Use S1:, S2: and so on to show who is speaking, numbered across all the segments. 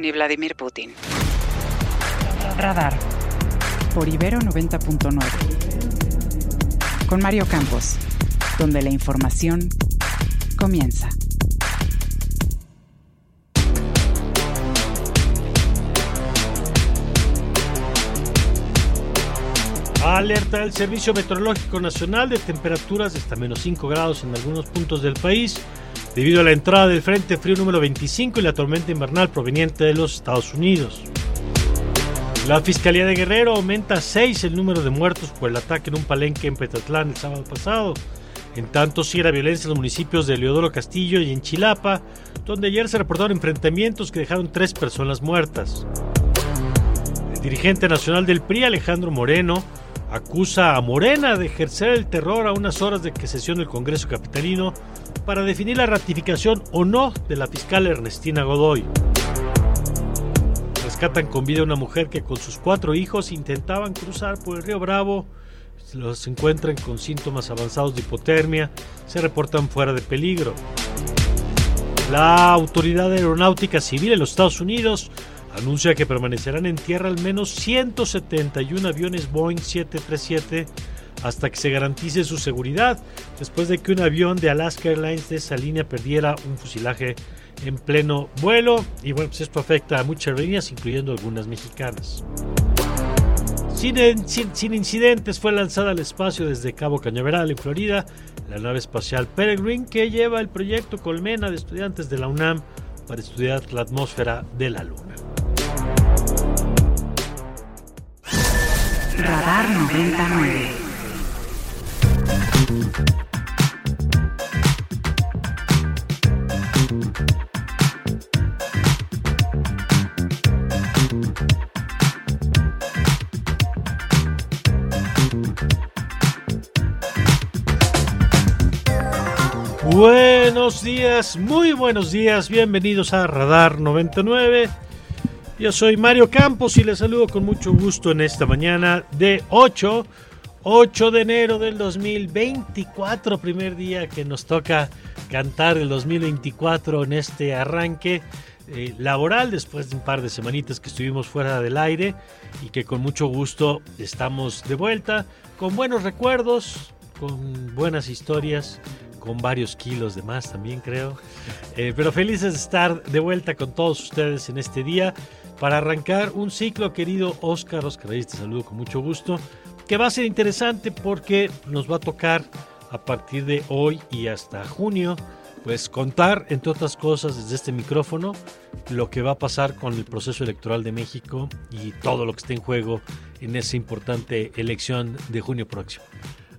S1: ni Vladimir Putin. Radar. Por Ibero 90.9. Con Mario Campos, donde la información comienza.
S2: Alerta del Servicio Meteorológico Nacional de temperaturas de hasta menos 5 grados en algunos puntos del país debido a la entrada del Frente Frío número 25 y la tormenta invernal proveniente de los Estados Unidos. La Fiscalía de Guerrero aumenta a 6 el número de muertos por el ataque en un palenque en Petatlán el sábado pasado. En tanto, sigue la violencia en los municipios de Leodoro Castillo y en Chilapa, donde ayer se reportaron enfrentamientos que dejaron tres personas muertas. El dirigente nacional del PRI, Alejandro Moreno, acusa a Morena de ejercer el terror a unas horas de que sesione el Congreso Capitalino para definir la ratificación o no de la fiscal Ernestina Godoy. Rescatan con vida a una mujer que con sus cuatro hijos intentaban cruzar por el río Bravo. Los encuentran con síntomas avanzados de hipotermia, se reportan fuera de peligro. La Autoridad Aeronáutica Civil en los Estados Unidos anuncia que permanecerán en tierra al menos 171 aviones Boeing 737 hasta que se garantice su seguridad, después de que un avión de Alaska Airlines de esa línea perdiera un fusilaje en pleno vuelo. Y bueno, pues esto afecta a muchas líneas, incluyendo algunas mexicanas. Sin, sin, sin, incidentes fue lanzada al espacio desde Cabo Cañaveral, en Florida, la nave espacial Peregrine, que lleva el proyecto Colmena de estudiantes de la UNAM para estudiar la atmósfera de la Luna.
S1: Radar 99.
S2: Buenos días, muy buenos días, bienvenidos a Radar 99. Yo soy Mario Campos y les saludo con mucho gusto en esta mañana de 8, 8 de enero del 2024, primer día que nos toca cantar el 2024 en este arranque eh, laboral después de un par de semanitas que estuvimos fuera del aire y que con mucho gusto estamos de vuelta con buenos recuerdos, con buenas historias con varios kilos de más también creo. Eh, pero felices de estar de vuelta con todos ustedes en este día para arrancar un ciclo, querido Oscar. Oscar, te saludo con mucho gusto, que va a ser interesante porque nos va a tocar a partir de hoy y hasta junio, pues contar, entre otras cosas, desde este micrófono, lo que va a pasar con el proceso electoral de México y todo lo que está en juego en esa importante elección de junio próximo.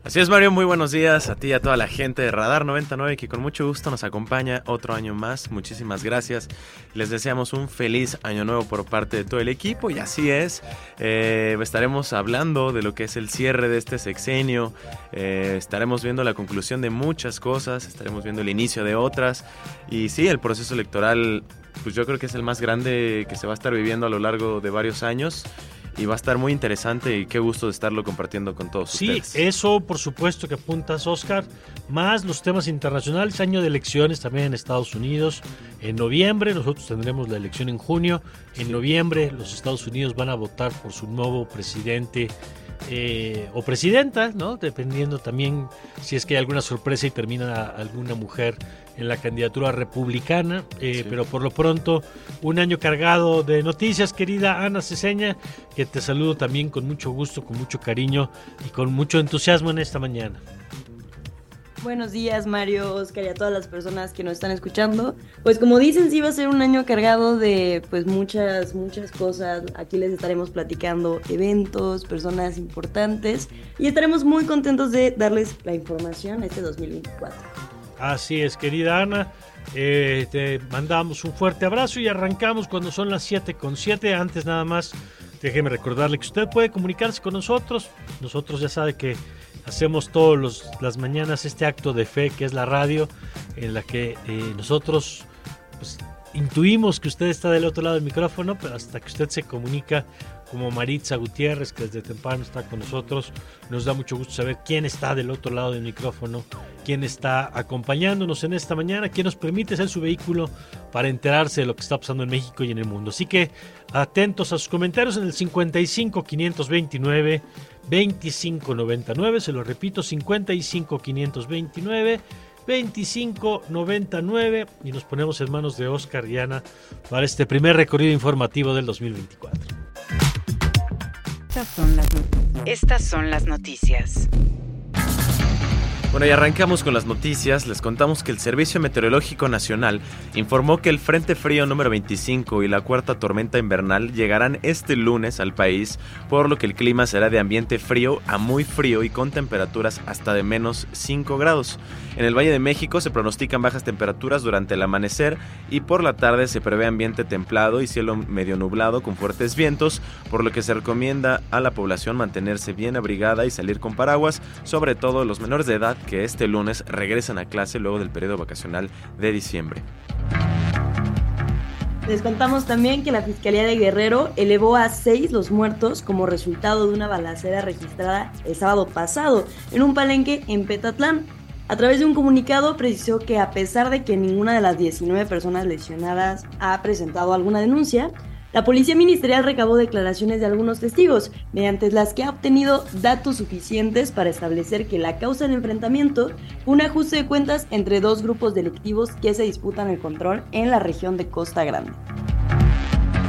S3: Así es, Mario, muy buenos días a ti y a toda la gente de Radar 99 que con mucho gusto nos acompaña otro año más. Muchísimas gracias. Les deseamos un feliz año nuevo por parte de todo el equipo y así es. Eh, estaremos hablando de lo que es el cierre de este sexenio. Eh, estaremos viendo la conclusión de muchas cosas, estaremos viendo el inicio de otras. Y sí, el proceso electoral, pues yo creo que es el más grande que se va a estar viviendo a lo largo de varios años y va a estar muy interesante y qué gusto de estarlo compartiendo con todos
S2: sí,
S3: ustedes.
S2: Sí, eso por supuesto que apuntas, Oscar, más los temas internacionales, año de elecciones también en Estados Unidos. En noviembre nosotros tendremos la elección en junio. En noviembre los Estados Unidos van a votar por su nuevo presidente eh, o presidenta, ¿no? Dependiendo también si es que hay alguna sorpresa y termina alguna mujer en la candidatura republicana. Eh, sí. Pero por lo pronto, un año cargado de noticias, querida Ana Ceseña, que te saludo también con mucho gusto, con mucho cariño y con mucho entusiasmo en esta mañana.
S4: Buenos días, Mario, Oscar y a todas las personas que nos están escuchando. Pues como dicen, sí va a ser un año cargado de pues muchas, muchas cosas. Aquí les estaremos platicando eventos, personas importantes y estaremos muy contentos de darles la información este 2024.
S2: Así es, querida Ana. Eh, te mandamos un fuerte abrazo y arrancamos cuando son las 7 con 7. Antes nada más, déjeme recordarle que usted puede comunicarse con nosotros. Nosotros ya sabe que hacemos todas las mañanas este acto de fe que es la radio, en la que eh, nosotros pues, intuimos que usted está del otro lado del micrófono, pero hasta que usted se comunica como Maritza Gutiérrez, que desde temprano está con nosotros. Nos da mucho gusto saber quién está del otro lado del micrófono, quién está acompañándonos en esta mañana, quién nos permite ser su vehículo para enterarse de lo que está pasando en México y en el mundo. Así que atentos a sus comentarios en el 55 529 2599, se lo repito, 55 529 2599 y nos ponemos en manos de Oscar y Ana para este primer recorrido informativo del 2024.
S1: Estas son Estas son las noticias.
S3: Bueno, y arrancamos con las noticias. Les contamos que el Servicio Meteorológico Nacional informó que el Frente Frío número 25 y la cuarta tormenta invernal llegarán este lunes al país, por lo que el clima será de ambiente frío a muy frío y con temperaturas hasta de menos 5 grados. En el Valle de México se pronostican bajas temperaturas durante el amanecer y por la tarde se prevé ambiente templado y cielo medio nublado con fuertes vientos, por lo que se recomienda a la población mantenerse bien abrigada y salir con paraguas, sobre todo los menores de edad que este lunes regresan a clase luego del periodo vacacional de diciembre.
S4: Les contamos también que la Fiscalía de Guerrero elevó a seis los muertos como resultado de una balacera registrada el sábado pasado en un palenque en Petatlán. A través de un comunicado precisó que a pesar de que ninguna de las 19 personas lesionadas ha presentado alguna denuncia, la Policía Ministerial recabó declaraciones de algunos testigos, mediante las que ha obtenido datos suficientes para establecer que la causa del enfrentamiento fue un ajuste de cuentas entre dos grupos delictivos que se disputan el control en la región de Costa Grande.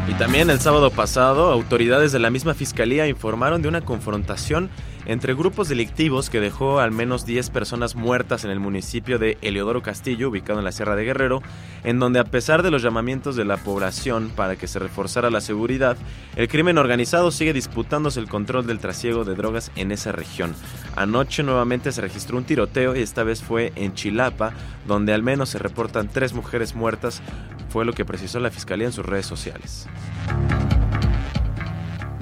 S3: Y también el sábado pasado, autoridades de la misma fiscalía informaron de una confrontación entre grupos delictivos que dejó al menos 10 personas muertas en el municipio de Eleodoro Castillo, ubicado en la Sierra de Guerrero, en donde a pesar de los llamamientos de la población para que se reforzara la seguridad, el crimen organizado sigue disputándose el control del trasiego de drogas en esa región. Anoche nuevamente se registró un tiroteo y esta vez fue en Chilapa, donde al menos se reportan tres mujeres muertas, fue lo que precisó la fiscalía en sus redes sociales.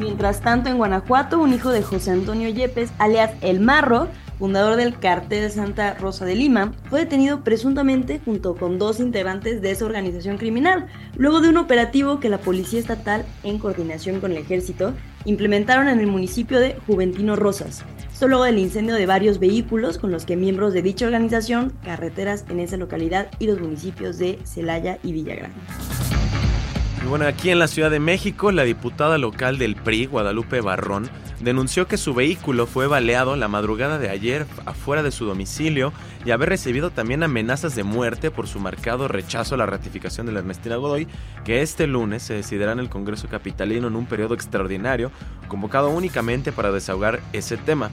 S4: Mientras tanto, en Guanajuato, un hijo de José Antonio Yepes, alias El Marro, fundador del cartel Santa Rosa de Lima, fue detenido presuntamente junto con dos integrantes de esa organización criminal, luego de un operativo que la Policía Estatal, en coordinación con el Ejército, implementaron en el municipio de Juventino Rosas. Esto luego del incendio de varios vehículos con los que miembros de dicha organización, carreteras en esa localidad y los municipios de Celaya y Villagrán.
S3: Y bueno, aquí en la Ciudad de México, la diputada local del PRI, Guadalupe Barrón, denunció que su vehículo fue baleado la madrugada de ayer afuera de su domicilio y haber recibido también amenazas de muerte por su marcado rechazo a la ratificación de la Ernestina Godoy, que este lunes se decidirá en el Congreso Capitalino en un periodo extraordinario, convocado únicamente para desahogar ese tema.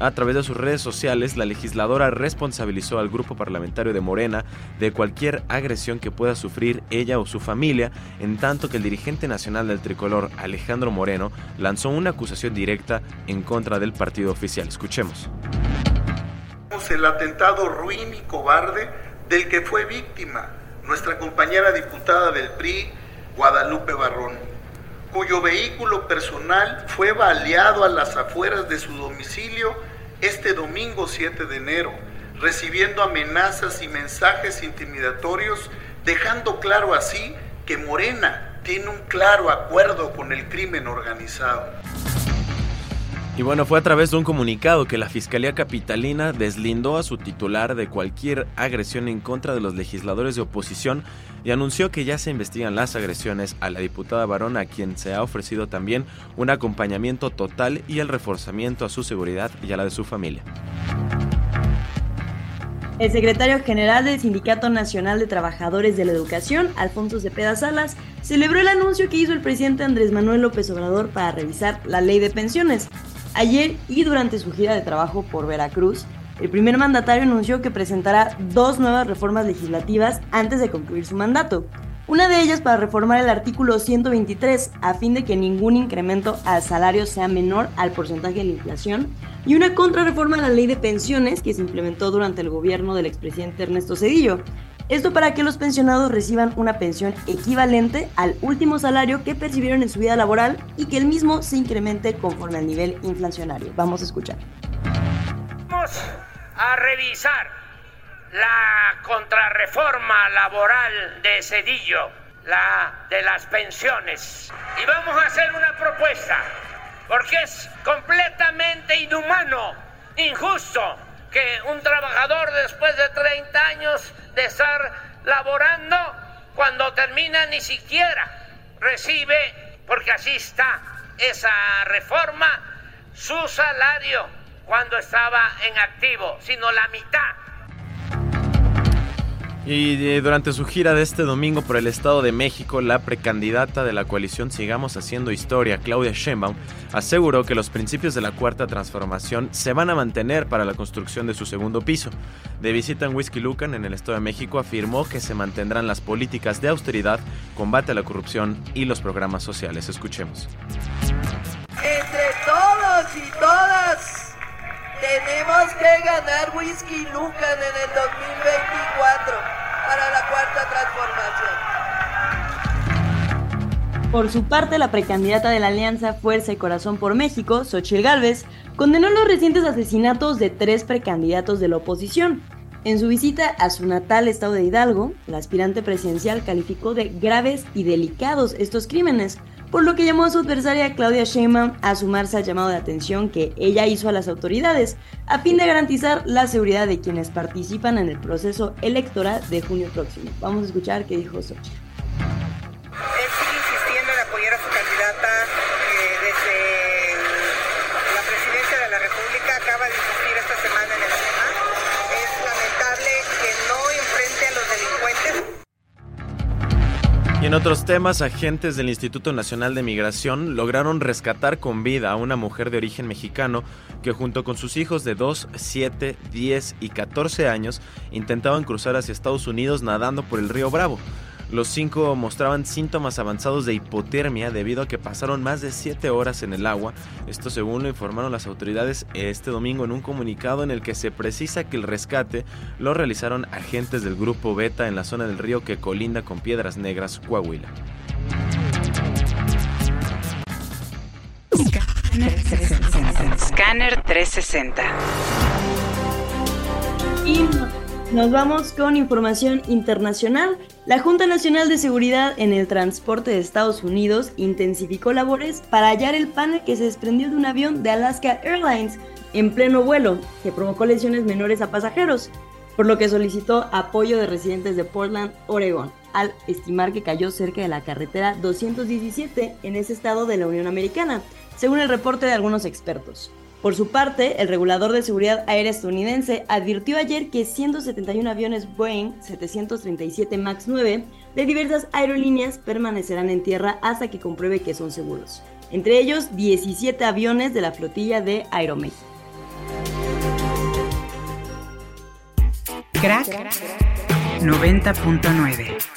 S3: A través de sus redes sociales, la legisladora responsabilizó al grupo parlamentario de Morena de cualquier agresión que pueda sufrir ella o su familia, en tanto que el dirigente nacional del tricolor, Alejandro Moreno, lanzó una acusación directa en contra del partido oficial. Escuchemos.
S5: El atentado ruin y cobarde del que fue víctima nuestra compañera diputada del PRI, Guadalupe Barrón, cuyo vehículo personal fue baleado a las afueras de su domicilio este domingo 7 de enero, recibiendo amenazas y mensajes intimidatorios, dejando claro así que Morena tiene un claro acuerdo con el crimen organizado.
S3: Y bueno, fue a través de un comunicado que la Fiscalía Capitalina deslindó a su titular de cualquier agresión en contra de los legisladores de oposición y anunció que ya se investigan las agresiones a la diputada varona a quien se ha ofrecido también un acompañamiento total y el reforzamiento a su seguridad y a la de su familia.
S4: El secretario general del Sindicato Nacional de Trabajadores de la Educación, Alfonso Cepeda Salas, celebró el anuncio que hizo el presidente Andrés Manuel López Obrador para revisar la ley de pensiones. Ayer y durante su gira de trabajo por Veracruz, el primer mandatario anunció que presentará dos nuevas reformas legislativas antes de concluir su mandato. Una de ellas para reformar el artículo 123 a fin de que ningún incremento al salario sea menor al porcentaje de la inflación y una contrarreforma a la ley de pensiones que se implementó durante el gobierno del expresidente Ernesto Cedillo. Esto para que los pensionados reciban una pensión equivalente al último salario que percibieron en su vida laboral y que el mismo se incremente conforme al nivel inflacionario. Vamos a escuchar.
S6: Vamos a revisar la contrarreforma laboral de Cedillo, la de las pensiones. Y vamos a hacer una propuesta, porque es completamente inhumano, injusto, que un trabajador después de 30 años de estar laborando, cuando termina ni siquiera recibe, porque así está esa reforma, su salario cuando estaba en activo, sino la mitad.
S3: Y eh, durante su gira de este domingo por el Estado de México, la precandidata de la coalición Sigamos Haciendo Historia, Claudia Sheinbaum, aseguró que los principios de la Cuarta Transformación se van a mantener para la construcción de su segundo piso. De visita en Whisky Lucan, en el Estado de México, afirmó que se mantendrán las políticas de austeridad, combate a la corrupción y los programas sociales. Escuchemos.
S7: Entre todos y todas tenemos que ganar Whisky Lucan en el 2024 para la cuarta transformación.
S4: Por su parte, la precandidata de la Alianza Fuerza y Corazón por México, Xochitl Gálvez, condenó los recientes asesinatos de tres precandidatos de la oposición. En su visita a su natal estado de Hidalgo, la aspirante presidencial calificó de graves y delicados estos crímenes, por lo que llamó a su adversaria Claudia Sheinbaum a sumarse al llamado de atención que ella hizo a las autoridades a fin de garantizar la seguridad de quienes participan en el proceso electoral de junio próximo. Vamos a escuchar qué dijo Xochitl.
S8: En
S3: otros temas, agentes del Instituto Nacional de Migración lograron rescatar con vida a una mujer de origen mexicano que junto con sus hijos de 2, 7, 10 y 14 años intentaban cruzar hacia Estados Unidos nadando por el río Bravo. Los cinco mostraban síntomas avanzados de hipotermia debido a que pasaron más de 7 horas en el agua. Esto según lo informaron las autoridades este domingo en un comunicado en el que se precisa que el rescate lo realizaron agentes del grupo Beta en la zona del río que colinda con Piedras Negras, Coahuila.
S1: Scanner 360.
S4: Y nos vamos con información internacional. La Junta Nacional de Seguridad en el Transporte de Estados Unidos intensificó labores para hallar el panel que se desprendió de un avión de Alaska Airlines en pleno vuelo, que provocó lesiones menores a pasajeros, por lo que solicitó apoyo de residentes de Portland, Oregon, al estimar que cayó cerca de la carretera 217 en ese estado de la Unión Americana, según el reporte de algunos expertos. Por su parte, el regulador de seguridad aérea estadounidense advirtió ayer que 171 aviones Boeing 737 MAX 9 de diversas aerolíneas permanecerán en tierra hasta que compruebe que son seguros. Entre ellos, 17 aviones de la flotilla de Aeroméxico.
S1: Crack 90.9.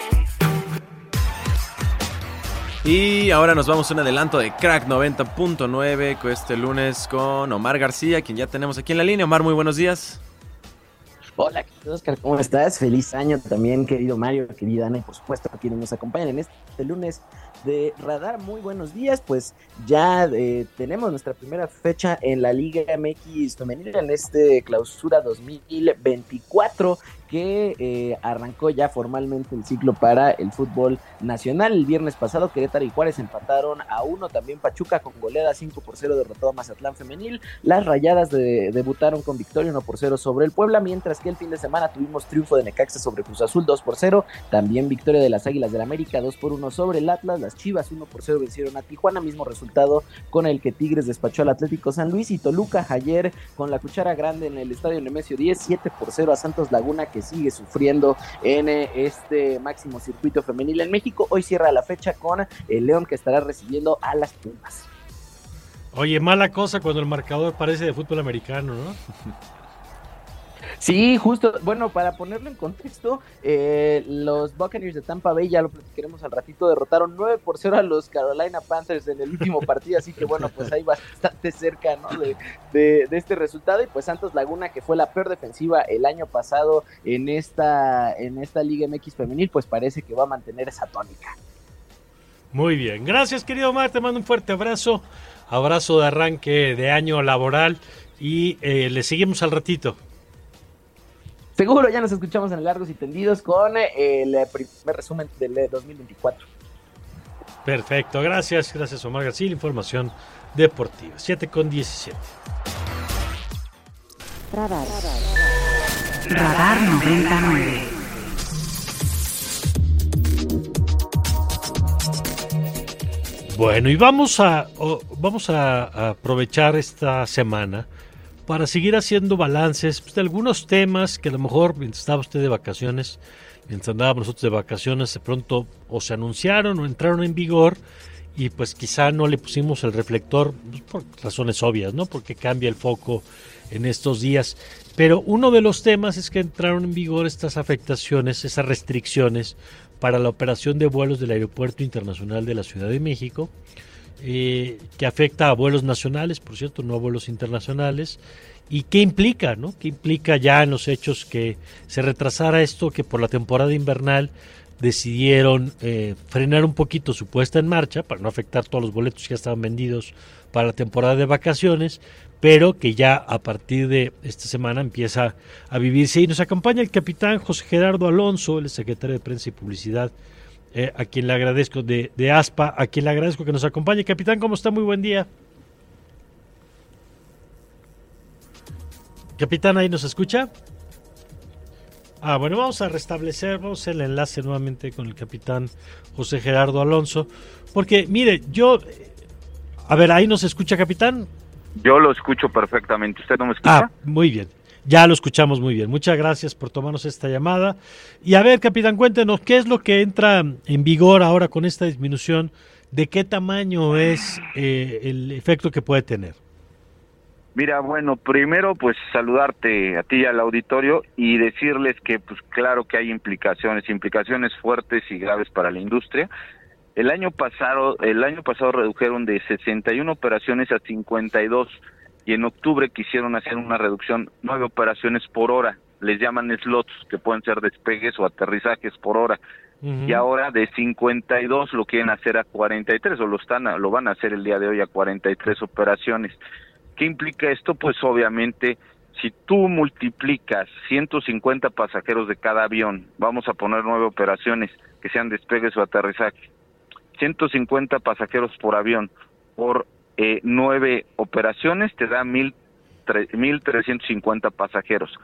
S3: Y ahora nos vamos a un adelanto de Crack 90.9 con este lunes con Omar García, quien ya tenemos aquí en la línea. Omar, muy buenos días.
S9: Hola, Oscar, ¿cómo estás? Feliz año también, querido Mario, querida Ana, y por supuesto a quienes nos acompañan en este lunes de Radar. Muy buenos días, pues ya eh, tenemos nuestra primera fecha en la Liga MX femenil en este clausura 2024 que eh, arrancó ya formalmente el ciclo para el fútbol nacional. El viernes pasado Querétaro y Juárez empataron a uno, también Pachuca con goleada 5 por 0 derrotó a Mazatlán femenil. Las Rayadas de- debutaron con victoria 1 por 0 sobre el Puebla, mientras que el fin de semana tuvimos triunfo de Necaxa sobre Cruz Azul 2 por 0, también victoria de las Águilas del América 2 por 1 sobre el Atlas, las Chivas 1 por 0 vencieron a Tijuana, mismo resultado con el que Tigres despachó al Atlético San Luis y Toluca ayer con la cuchara grande en el estadio Nemesio 10, 7 por 0 a Santos Laguna que sigue sufriendo en eh, este máximo circuito femenil en México. Hoy cierra la fecha con el León que estará recibiendo a las Pumas.
S2: Oye, mala cosa cuando el marcador parece de fútbol americano, ¿no?
S9: Sí, justo, bueno, para ponerlo en contexto, eh, los Buccaneers de Tampa Bay, ya lo platicaremos al ratito, derrotaron 9 por 0 a los Carolina Panthers en el último partido, así que bueno, pues ahí bastante cerca ¿no? de, de, este resultado. Y pues Santos Laguna, que fue la peor defensiva el año pasado en esta, en esta Liga MX femenil, pues parece que va a mantener esa tónica.
S2: Muy bien, gracias querido Omar, te mando un fuerte abrazo, abrazo de arranque de año laboral y eh, le seguimos al ratito.
S9: Seguro ya nos escuchamos en Largos y Tendidos con eh, el primer resumen del 2024.
S2: Perfecto, gracias, gracias Omar García, información deportiva. 7 con 17.
S1: Radar. Radar 99.
S2: Bueno, y vamos a, vamos a aprovechar esta semana para seguir haciendo balances pues, de algunos temas que a lo mejor mientras estaba usted de vacaciones, mientras andábamos nosotros de vacaciones, de pronto o se anunciaron o entraron en vigor y pues quizá no le pusimos el reflector pues, por razones obvias, ¿no? Porque cambia el foco en estos días. Pero uno de los temas es que entraron en vigor estas afectaciones, esas restricciones para la operación de vuelos del Aeropuerto Internacional de la Ciudad de México eh, que afecta a vuelos nacionales, por cierto, no a vuelos internacionales. ¿Y qué implica, no? ¿Qué implica ya en los hechos que se retrasara esto, que por la temporada invernal decidieron eh, frenar un poquito su puesta en marcha para no afectar todos los boletos que ya estaban vendidos para la temporada de vacaciones, pero que ya a partir de esta semana empieza a vivirse. Y nos acompaña el capitán José Gerardo Alonso, el secretario de Prensa y Publicidad eh, a quien le agradezco, de, de, ASPA, a quien le agradezco que nos acompañe. Capitán, ¿cómo está? Muy buen día. Capitán, ¿ahí nos escucha? Ah, bueno, vamos a restablecer, vamos el enlace nuevamente con el capitán José Gerardo Alonso, porque mire, yo, a ver, ¿ahí nos escucha, capitán?
S10: Yo lo escucho perfectamente, ¿usted no me escucha?
S2: Ah, muy bien. Ya lo escuchamos muy bien. Muchas gracias por tomarnos esta llamada. Y a ver, capitán, cuéntenos, ¿qué es lo que entra en vigor ahora con esta disminución? ¿De qué tamaño es eh, el efecto que puede tener?
S10: Mira, bueno, primero pues saludarte a ti y al auditorio y decirles que pues claro que hay implicaciones, implicaciones fuertes y graves para la industria. El año pasado, el año pasado redujeron de 61 operaciones a 52 y en octubre quisieron hacer una reducción, nueve operaciones por hora, les llaman slots, que pueden ser despegues o aterrizajes por hora. Y ahora de 52 lo quieren hacer a 43 o lo están lo van a hacer el día de hoy a 43 operaciones. ¿Qué implica esto? Pues obviamente si tú multiplicas 150 pasajeros de cada avión, vamos a poner nueve operaciones que sean despegues o aterrizajes, 150 pasajeros por avión por eh, nueve operaciones te da mil, mil trescientos cincuenta pasajeros.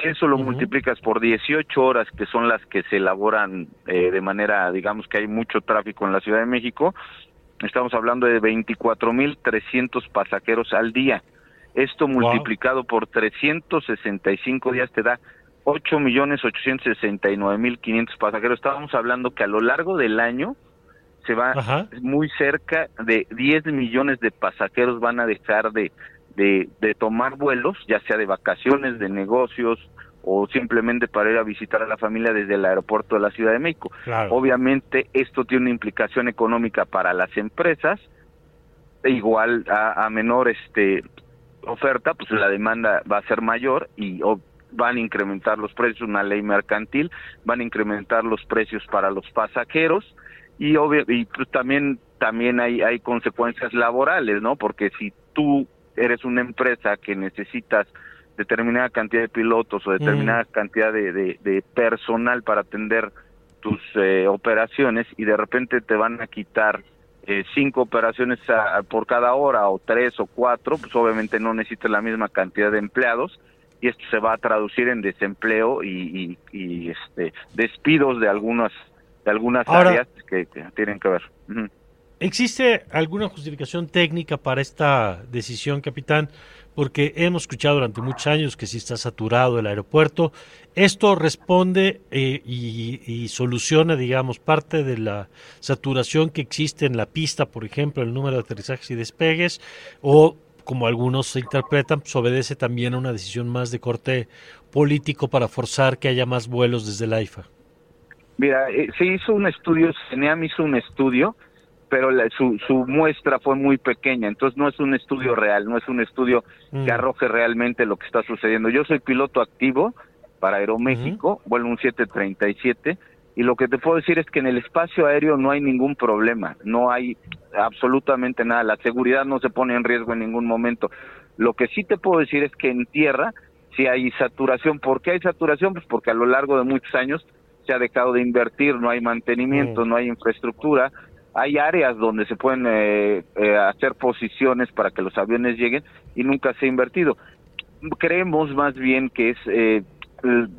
S10: Si eso lo multiplicas por 18 horas, que son las que se elaboran eh, de manera, digamos que hay mucho tráfico en la Ciudad de México, estamos hablando de 24.300 pasajeros al día. Esto multiplicado por 365 días te da 8.869.500 pasajeros. Estábamos hablando que a lo largo del año se va muy cerca de 10 millones de pasajeros van a dejar de, de, tomar vuelos, ya sea de vacaciones, de negocios o simplemente para ir a visitar a la familia desde el aeropuerto de la Ciudad de México. Obviamente esto tiene una implicación económica para las empresas, igual a, a menor este oferta, pues la demanda va a ser mayor y van a incrementar los precios, una ley mercantil, van a incrementar los precios para los pasajeros, y obvio y pues también también hay hay consecuencias laborales no porque si tú eres una empresa que necesitas determinada cantidad de pilotos o determinada mm. cantidad de, de, personal para atender tus eh, operaciones y de repente te van a quitar eh, cinco operaciones por cada hora o tres o cuatro, pues obviamente no necesitas la misma cantidad de empleados y esto se va a traducir en desempleo y, y, y este despidos de algunas de algunas áreas que, tienen que ver.
S2: ¿Existe alguna justificación técnica para esta decisión, capitán? Porque hemos escuchado durante muchos años que si está saturado el aeropuerto, esto responde eh, y, soluciona, digamos, parte de la saturación que existe en la pista, por ejemplo, el número de aterrizajes y despegues, o como algunos se interpretan, pues obedece también a una decisión más de corte político para forzar que haya más vuelos desde la IFA.
S10: Mira, eh, se hizo un estudio, CENEAM hizo un estudio, pero su, su muestra fue muy pequeña, entonces no es un estudio real, no es un estudio que
S2: Mm.
S10: arroje realmente lo que está sucediendo. Yo soy piloto activo para Aeroméxico, vuelo un 737, y lo que te puedo decir es que en el espacio aéreo no hay ningún problema, no hay absolutamente nada, la seguridad no se pone en riesgo en ningún momento. Lo que sí te puedo decir es que en tierra sí hay saturación. ¿Por qué hay saturación? Pues porque a lo largo de muchos años se ha dejado de invertir, no hay mantenimiento, no hay infraestructura, hay áreas donde se pueden eh, eh, hacer posiciones para que los aviones lleguen y nunca se ha invertido. Creemos más bien que es eh,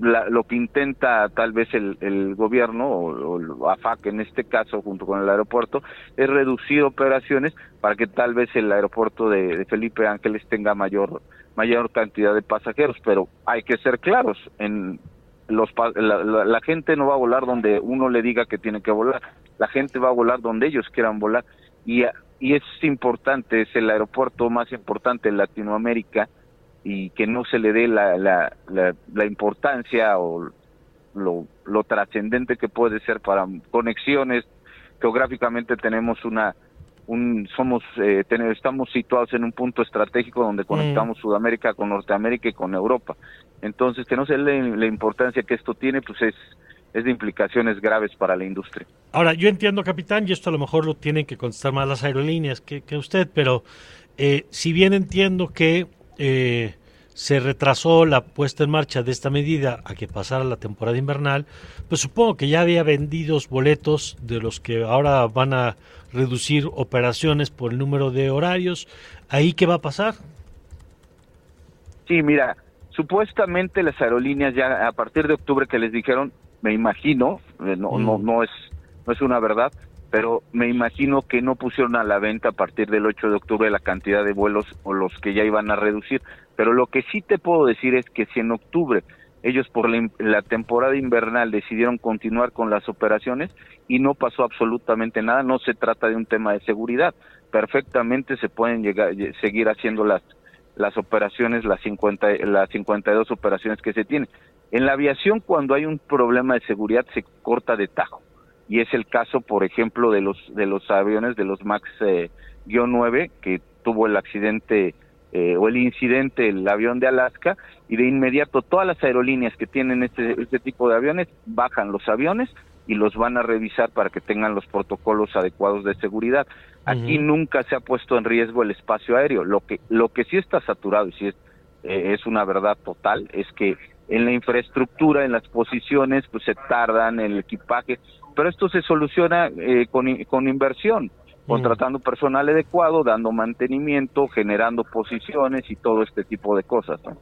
S10: la- lo que intenta tal vez el, el gobierno o, o el AFAC en este caso junto con el aeropuerto es reducir operaciones para que tal vez el aeropuerto de, de Felipe Ángeles tenga mayor mayor cantidad de pasajeros pero hay que ser claros en los la, la- la gente no va a volar donde uno le diga que tiene que volar la gente va a volar donde ellos quieran volar y y es importante es el aeropuerto más importante en Latinoamérica y que no se le dé la, la, la, la importancia o lo, lo trascendente que puede ser para conexiones. Geográficamente tenemos una, un, somos, eh, ten- estamos situados en un punto estratégico donde conectamos Sudamérica con Norteamérica y con Europa. Entonces, que no se le la importancia que esto tiene, pues es, es de implicaciones graves para la industria.
S2: Ahora, yo entiendo, capitán, y esto a lo mejor lo tienen que contestar más las aerolíneas que, que usted, pero eh, si bien entiendo que eh, se retrasó la puesta en marcha de esta medida a que pasara la temporada invernal, pues supongo que ya había vendidos boletos de los que ahora van a reducir operaciones por el número de horarios. ¿Ahí qué va a pasar?
S10: Sí, mira, supuestamente las aerolíneas ya a partir de octubre que les dijeron, me imagino, eh, no, no, no es, no es una verdad, pero me imagino que no pusieron a la venta a partir del 8 de octubre la cantidad de vuelos o los que ya iban a reducir. Pero lo que sí te puedo decir es que si en octubre ellos por la, la temporada invernal decidieron continuar con las operaciones y no pasó absolutamente nada, no se trata de un tema de seguridad. Perfectamente se pueden llegar, lle- seguir haciendo las, las operaciones, las, 50, las 52 operaciones que se tienen. En la aviación, cuando hay un problema de seguridad, se corta de tajo. Y es el caso, por ejemplo, de los, de los aviones, de los MAX eh, 9, que tuvo el accidente eh, o el incidente, el avión de Alaska, y de inmediato todas las aerolíneas que tienen este, este tipo de aviones bajan los aviones y los van a revisar para que tengan los protocolos adecuados de seguridad. Aquí nunca se ha puesto en riesgo el espacio aéreo. Lo que lo que sí está saturado y sí es eh, es una verdad total es que en la infraestructura, en las posiciones, pues se tardan en el equipaje, pero esto se soluciona eh, con, con inversión, contratando personal adecuado, dando mantenimiento, generando posiciones y todo este tipo de cosas. ¿no?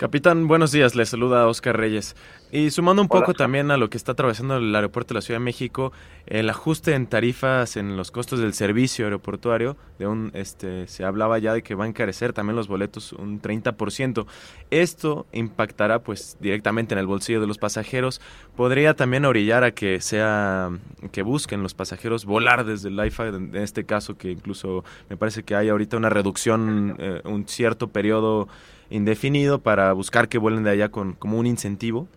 S3: Capitán, buenos días, le saluda Oscar Reyes. Y sumando un
S10: Hola.
S3: poco también a lo que está atravesando el aeropuerto de la Ciudad de México, el ajuste en tarifas en los costos del servicio aeroportuario, de un, este, se hablaba ya de que va a encarecer también los boletos un 30%. Esto impactará pues directamente en el bolsillo de los pasajeros. Podría también orillar a que sea, que busquen los pasajeros volar desde el IFA, en este caso que incluso me parece que hay ahorita una reducción, eh, un cierto periodo indefinido para buscar que vuelen de allá con como un incentivo.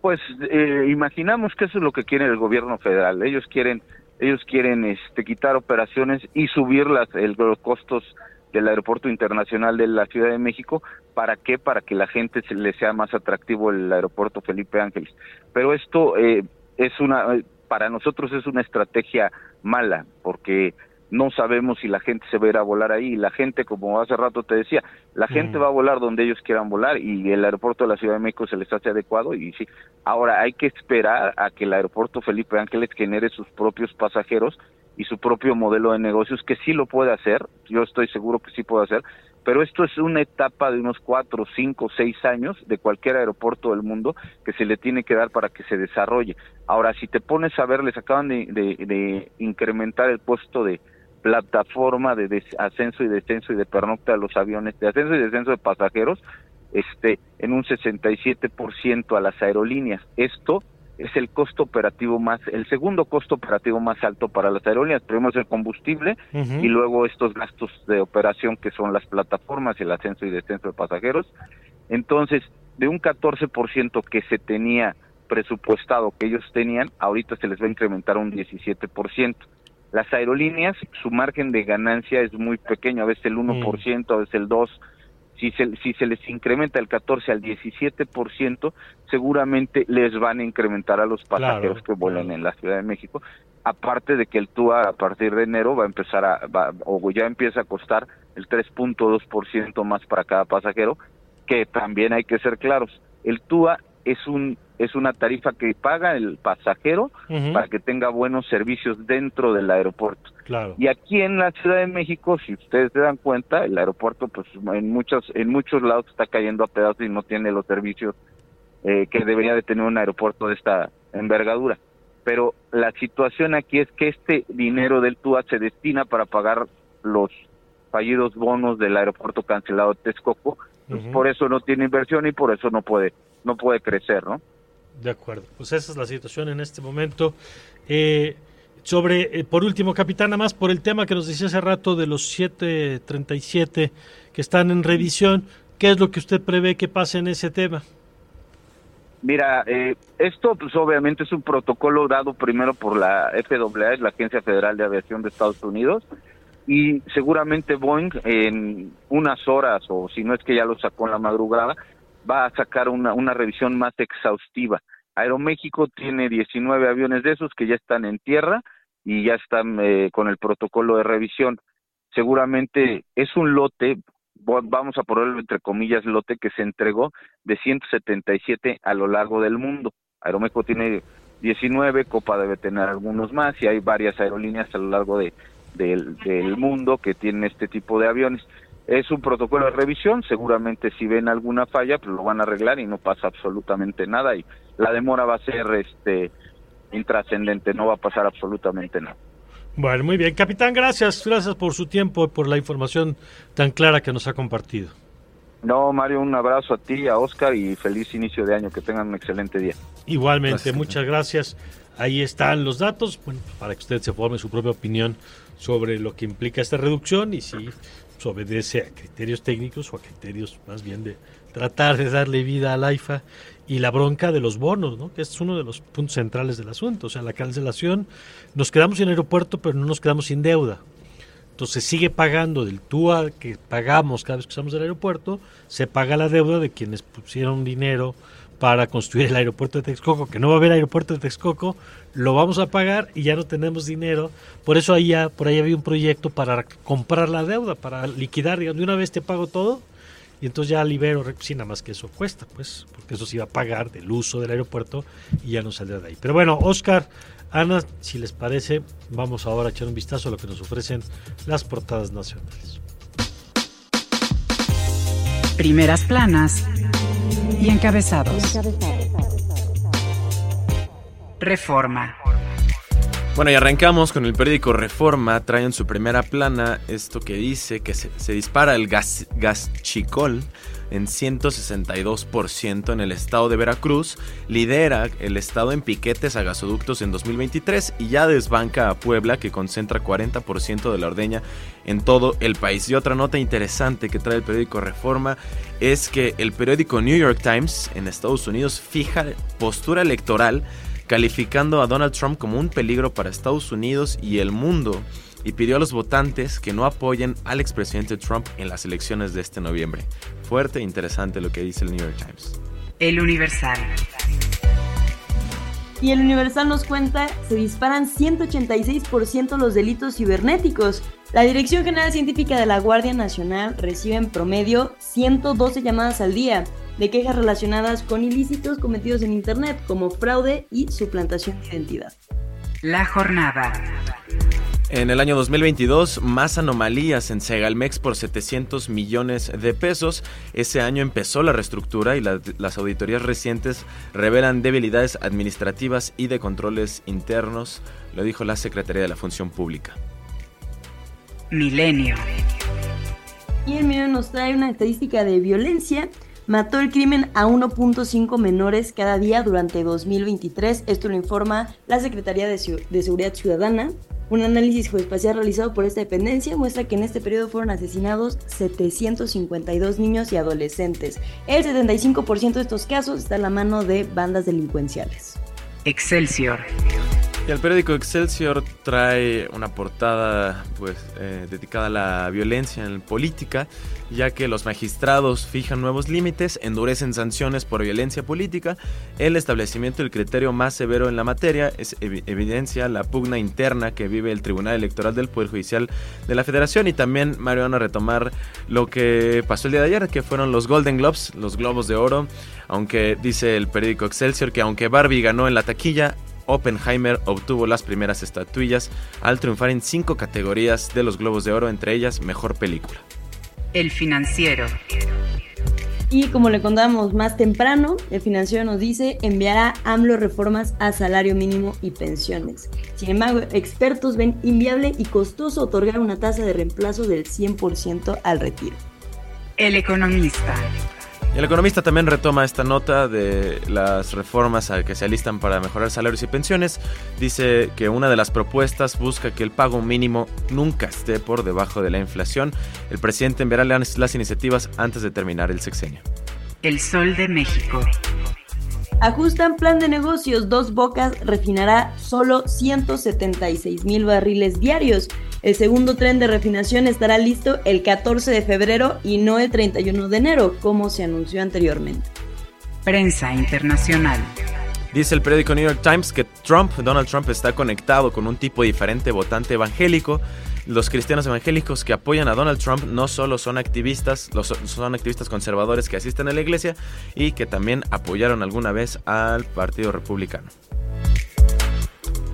S10: Pues eh, imaginamos que eso es lo que quiere el gobierno federal. Ellos quieren, ellos quieren este, quitar operaciones y subir las, el- los costos del aeropuerto internacional de la Ciudad de México. ¿Para qué? Para que la gente se le sea más atractivo el aeropuerto Felipe Ángeles. Pero esto eh, es una, para nosotros es una estrategia mala, porque no sabemos si la gente se va a ir a volar ahí. La gente, como hace rato te decía, la gente va a volar donde ellos quieran volar y el aeropuerto de la Ciudad de México se les hace adecuado y sí. Ahora hay que esperar a que el aeropuerto Felipe Ángeles genere sus propios pasajeros y su propio modelo de negocios, que sí lo puede hacer, yo estoy seguro que sí puede hacer, pero esto es una etapa de unos cuatro, cinco, seis años de cualquier aeropuerto del mundo que se le tiene que dar para que se desarrolle. Ahora, si te pones a ver, les acaban de, de- de incrementar el puesto de plataforma de des- ascenso y descenso y de pernocta de los aviones, de ascenso y descenso de pasajeros, este, en un 67% a las aerolíneas. Esto es el costo operativo más, el segundo costo operativo más alto para las aerolíneas. Primero es el combustible y luego estos gastos de operación que son las plataformas, el ascenso y descenso de pasajeros. Entonces, de un 14% que se tenía presupuestado que ellos tenían, ahorita se les va a incrementar un 17%. Las aerolíneas, su margen de ganancia es muy pequeño, a veces el 1%, a veces el 2%, si se, si se les incrementa el 14 al 17%, seguramente les van a incrementar a los pasajeros que vuelan en la Ciudad de México. Aparte de que el TUA a partir de enero va a empezar a, o ya empieza a costar el 3.2% más para cada pasajero, que también hay que ser claros. El TUA es un es una tarifa que paga el pasajero para que tenga buenos servicios dentro del aeropuerto.
S2: Claro.
S10: Y aquí en la Ciudad de México, si ustedes se dan cuenta, el aeropuerto pues en muchos en muchos lados está cayendo a pedazos y no tiene los servicios eh, que debería de tener un aeropuerto de esta envergadura. Pero la situación aquí es que este dinero del TUA se destina para pagar los fallidos bonos del aeropuerto cancelado de Texcoco, pues, por eso no tiene inversión y por eso no puede no puede crecer, ¿no?
S2: De acuerdo, pues esa es la situación en este momento. Eh, sobre, eh, por último, capitán, nada más por el tema que nos decía hace rato de los 737 que están en revisión, ¿qué es lo que usted prevé que pase en ese tema?
S10: Mira, eh, esto pues obviamente es un protocolo dado primero por la FAA, la Agencia Federal de Aviación de Estados Unidos, y seguramente Boeing en unas horas, o si no es que ya lo sacó en la madrugada, va a sacar una, una revisión más exhaustiva. Aeroméxico tiene 19 aviones de esos que ya están en tierra y ya están eh, con el protocolo de revisión. Seguramente es un lote, vamos a ponerlo entre comillas, lote que se entregó de 177 a lo largo del mundo. Aeroméxico tiene 19, Copa debe tener algunos más y hay varias aerolíneas a lo largo de, del mundo que tienen este tipo de aviones. Es un protocolo de revisión, seguramente si ven alguna falla, pues lo van a arreglar y no pasa absolutamente nada y la demora va a ser este intrascendente, no va a pasar absolutamente nada.
S2: Bueno, muy bien, capitán, gracias, gracias por su tiempo y por la información tan clara que nos ha compartido.
S10: No, Mario, un abrazo a ti, a Oscar y feliz inicio de año, que tengan un excelente día.
S2: Igualmente, muchas gracias. Ahí están los datos, bueno, para que usted se forme su propia opinión sobre lo que implica esta reducción y si obedece a criterios técnicos o a criterios más bien de tratar de darle vida al AIFA y la bronca de los bonos, ¿no? que es uno de los puntos centrales del asunto. O sea, la cancelación, nos quedamos sin aeropuerto, pero no nos quedamos sin deuda. Entonces sigue pagando del TUA que pagamos cada vez que usamos el aeropuerto, se paga la deuda de quienes pusieron dinero para construir el aeropuerto de Texcoco, que no va a haber aeropuerto de Texcoco, lo vamos a pagar y ya no tenemos dinero. Por eso ahí ya, por ahí había un proyecto para comprar la deuda, para liquidar, digamos, de una vez te pago todo y entonces ya libero, sí, nada más que eso cuesta, pues, porque eso se iba a pagar del uso del aeropuerto y ya no saldrá de ahí. Pero bueno, Oscar, Ana, si les parece, vamos ahora a echar un vistazo a lo que nos ofrecen las portadas nacionales.
S1: Primeras planas y encabezados. Reforma.
S3: Bueno, y arrancamos con el periódico Reforma. Trae en su primera plana esto que dice que se, dispara el gas, gas chicol en 162% en el estado de Veracruz, lidera el estado en piquetes a gasoductos en 2023 y ya desbanca a Puebla que concentra 40% de la ordeña en todo el país. Y otra nota interesante que trae el periódico Reforma es que el periódico New York Times en Estados Unidos fija postura electoral calificando a Donald Trump como un peligro para Estados Unidos y el mundo y pidió a los votantes que no apoyen al expresidente Trump en las elecciones de este noviembre. Fuerte e interesante lo que dice el New York Times.
S1: El Universal.
S4: Y el Universal nos cuenta, se disparan 186% los delitos cibernéticos. La Dirección General Científica de la Guardia Nacional recibe en promedio 112 llamadas al día de quejas relacionadas con ilícitos cometidos en Internet, como fraude y suplantación de identidad.
S1: La jornada.
S3: En el año 2022, más anomalías en Segalmex por 700 millones de pesos. Ese año empezó la reestructura y las auditorías recientes revelan debilidades administrativas y de controles internos, lo dijo la Secretaría de la Función Pública.
S1: Milenio.
S4: Y el Milenio nos trae una estadística de violencia mató el crimen a 1.5 menores cada día durante 2023. Esto lo informa la Secretaría de, Seguridad Ciudadana. Un análisis geoespacial realizado por esta dependencia muestra que en este periodo fueron asesinados 752 niños y adolescentes. El 75% de estos casos está en la mano de bandas delincuenciales.
S1: Excelsior.
S3: Y el periódico Excelsior trae una portada pues eh, dedicada a la violencia en política, ya que los magistrados fijan nuevos límites, endurecen sanciones por violencia política, el establecimiento del criterio más severo en la materia es evidencia la pugna interna que vive el Tribunal Electoral del Poder Judicial de la Federación. Y también Mario van a retomar lo que pasó el día de ayer, que fueron los Golden Globes, los Globos de Oro, aunque dice el periódico Excelsior que aunque Barbie ganó en la taquilla, Oppenheimer obtuvo las primeras estatuillas al triunfar en cinco categorías de los Globos de Oro, entre ellas Mejor Película.
S1: El financiero.
S4: Y como le contamos más temprano, el financiero nos dice enviará AMLO reformas a salario mínimo y pensiones. Sin embargo, expertos ven inviable y costoso otorgar una tasa de reemplazo del 100% al retiro.
S1: El economista.
S3: El economista también retoma esta nota de las reformas que se alistan para mejorar salarios y pensiones. Dice que una de las propuestas busca que el pago mínimo nunca esté por debajo de la inflación. El presidente enviará las iniciativas antes de terminar el sexenio.
S1: El Sol de México.
S4: Ajustan plan de negocios. Dos Bocas refinará solo 176 mil barriles diarios. El segundo tren de refinación estará listo el 14 de febrero y no el 31 de enero, como se anunció anteriormente.
S1: Prensa internacional.
S3: Dice el periódico New York Times que Trump, Donald Trump está conectado con un tipo diferente votante evangélico los cristianos evangélicos que apoyan a Donald Trump no solo son activistas, son activistas conservadores que asisten a la iglesia y que también apoyaron alguna vez al Partido Republicano.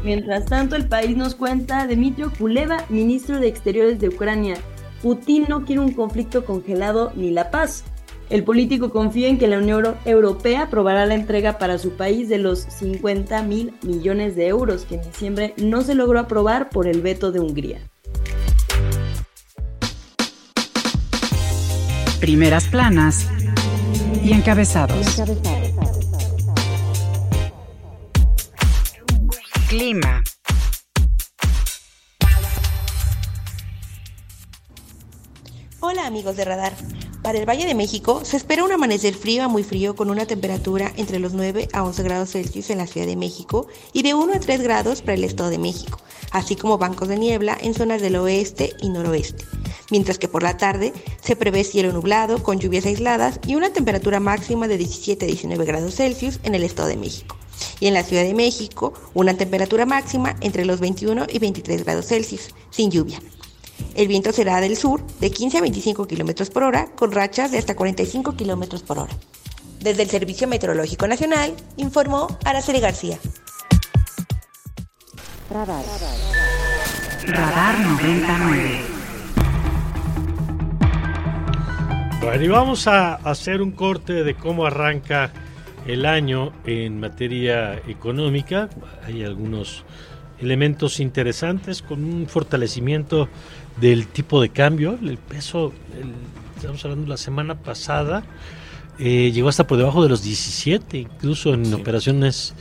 S4: Mientras tanto, el país nos cuenta Dmitry Kuleva, ministro de Exteriores de Ucrania. Putin no quiere un conflicto congelado ni la paz. El político confía en que la Unión Europea aprobará la entrega para su país de los 50 mil millones de euros que en diciembre no se logró aprobar por el veto de Hungría.
S1: Primeras planas y encabezados. Clima.
S11: Hola amigos de Radar. Para el Valle de México se espera un amanecer frío a muy frío con una temperatura entre los 9 a 11 grados Celsius en la Ciudad de México y de 1 a 3 grados para el Estado de México, así como bancos de niebla en zonas del oeste y noroeste mientras que por la tarde se prevé cielo nublado con lluvias aisladas y una temperatura máxima de 17 a 19 grados Celsius en el Estado de México. Y en la Ciudad de México, una temperatura máxima entre los 21 y 23 grados Celsius, sin lluvia. El viento será del sur de 15 a 25 kilómetros por hora, con rachas de hasta 45 kilómetros por hora. Desde el Servicio Meteorológico Nacional, informó Araceli García.
S1: Radar. Radar 99.
S2: Bueno, y vamos a hacer un corte de cómo arranca el año en materia económica. Hay algunos elementos interesantes con un fortalecimiento del tipo de cambio. El peso, estamos hablando la semana pasada, eh, llegó hasta por debajo de los 17, incluso en operaciones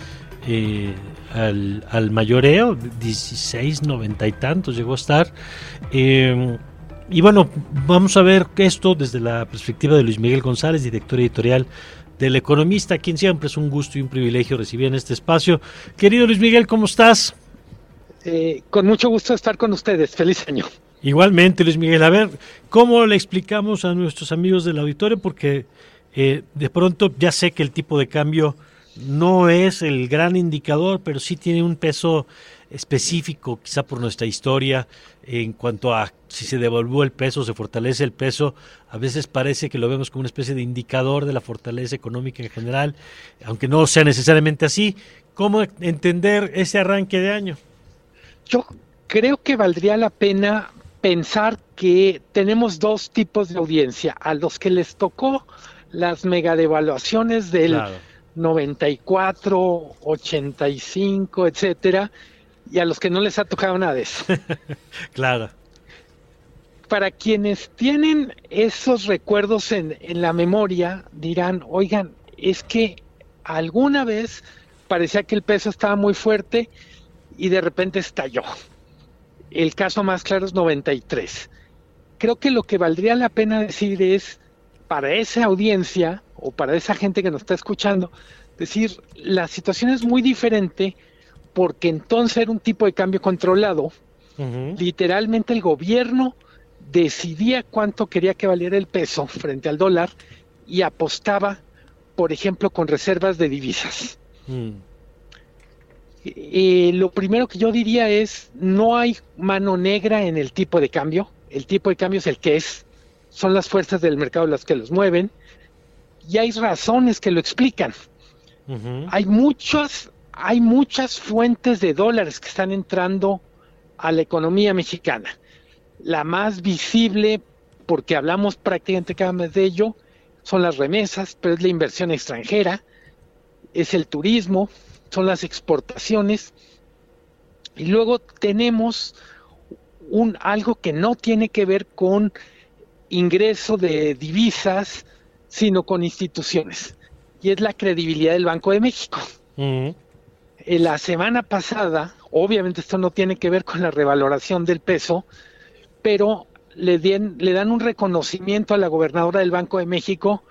S2: eh, al, al, mayoreo, 16, 90 y tantos llegó a estar. Eh, y bueno, vamos a ver esto desde la perspectiva de Luis Miguel González, director editorial del Economista, quien siempre es un gusto y un privilegio recibir en este espacio. Querido Luis Miguel, ¿cómo estás?
S12: Eh, con mucho gusto estar con ustedes. Feliz año.
S2: Igualmente, Luis Miguel. A ver, ¿cómo le explicamos a nuestros amigos del auditorio? Porque eh, de pronto ya sé que el tipo de cambio no es el gran indicador, pero sí tiene un peso específico, quizá por nuestra historia, en cuanto a si se devolvió el peso, se fortalece el peso. A veces parece que lo vemos como una especie de indicador de la fortaleza económica en general, aunque no sea necesariamente así. ¿Cómo entender ese arranque de año?
S12: Yo creo que valdría la pena pensar que tenemos dos tipos de audiencia, a los que les tocó las megadevaluaciones del 94, 85, etcétera, y a los que no les ha tocado nada de eso.
S2: claro.
S12: para quienes tienen esos recuerdos en, en la memoria, dirán, oigan, es que alguna vez parecía que el peso estaba muy fuerte y de repente estalló. El caso más claro es 93. Creo que lo que valdría la pena decir es, para esa audiencia o para esa gente que nos está escuchando, decir, la situación es muy diferente porque entonces era un tipo de cambio controlado. Literalmente el gobierno decidía cuánto quería que valiera el peso frente al dólar y apostaba, por ejemplo, con reservas de divisas. Mm. Eh, lo primero que yo diría es, no hay mano negra en el tipo de cambio, el tipo de cambio es el que es, son las fuerzas del mercado las que los mueven, y hay razones que lo explican. Hay muchas, hay muchas fuentes de dólares que están entrando a la economía mexicana. La más visible, porque hablamos prácticamente cada mes de ello, son las remesas, pero es la inversión extranjera, es el turismo, son las exportaciones. Y luego tenemos un algo que no tiene que ver con ingreso de divisas, sino con instituciones. Y es la credibilidad del Banco de México. En la semana pasada, obviamente esto no tiene que ver con la revaloración del peso, pero le, le dan un reconocimiento a la gobernadora del Banco de México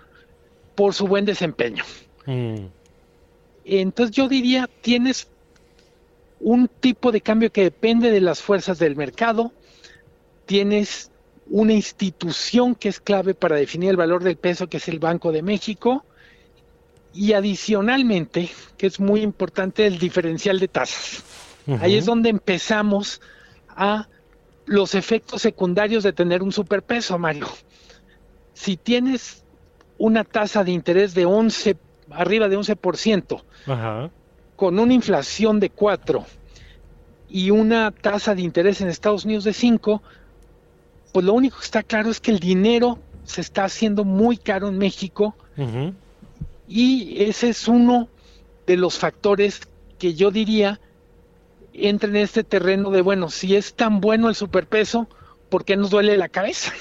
S12: por su buen desempeño. Entonces yo diría, tienes un tipo de cambio que depende de las fuerzas del mercado, tienes una institución que es clave para definir el valor del peso, que es el Banco de México, y adicionalmente, que es muy importante, el diferencial de tasas. Ahí es donde empezamos a los efectos secundarios de tener un superpeso, Mario. Si tienes una tasa de interés de 11, arriba de 11%, con una inflación de 4 y una tasa de interés en Estados Unidos de 5, pues lo único que está claro es que el dinero se está haciendo muy caro en México y ese es uno de los factores que yo diría entra en este terreno de, bueno, si es tan bueno el superpeso, ¿por qué nos duele la cabeza?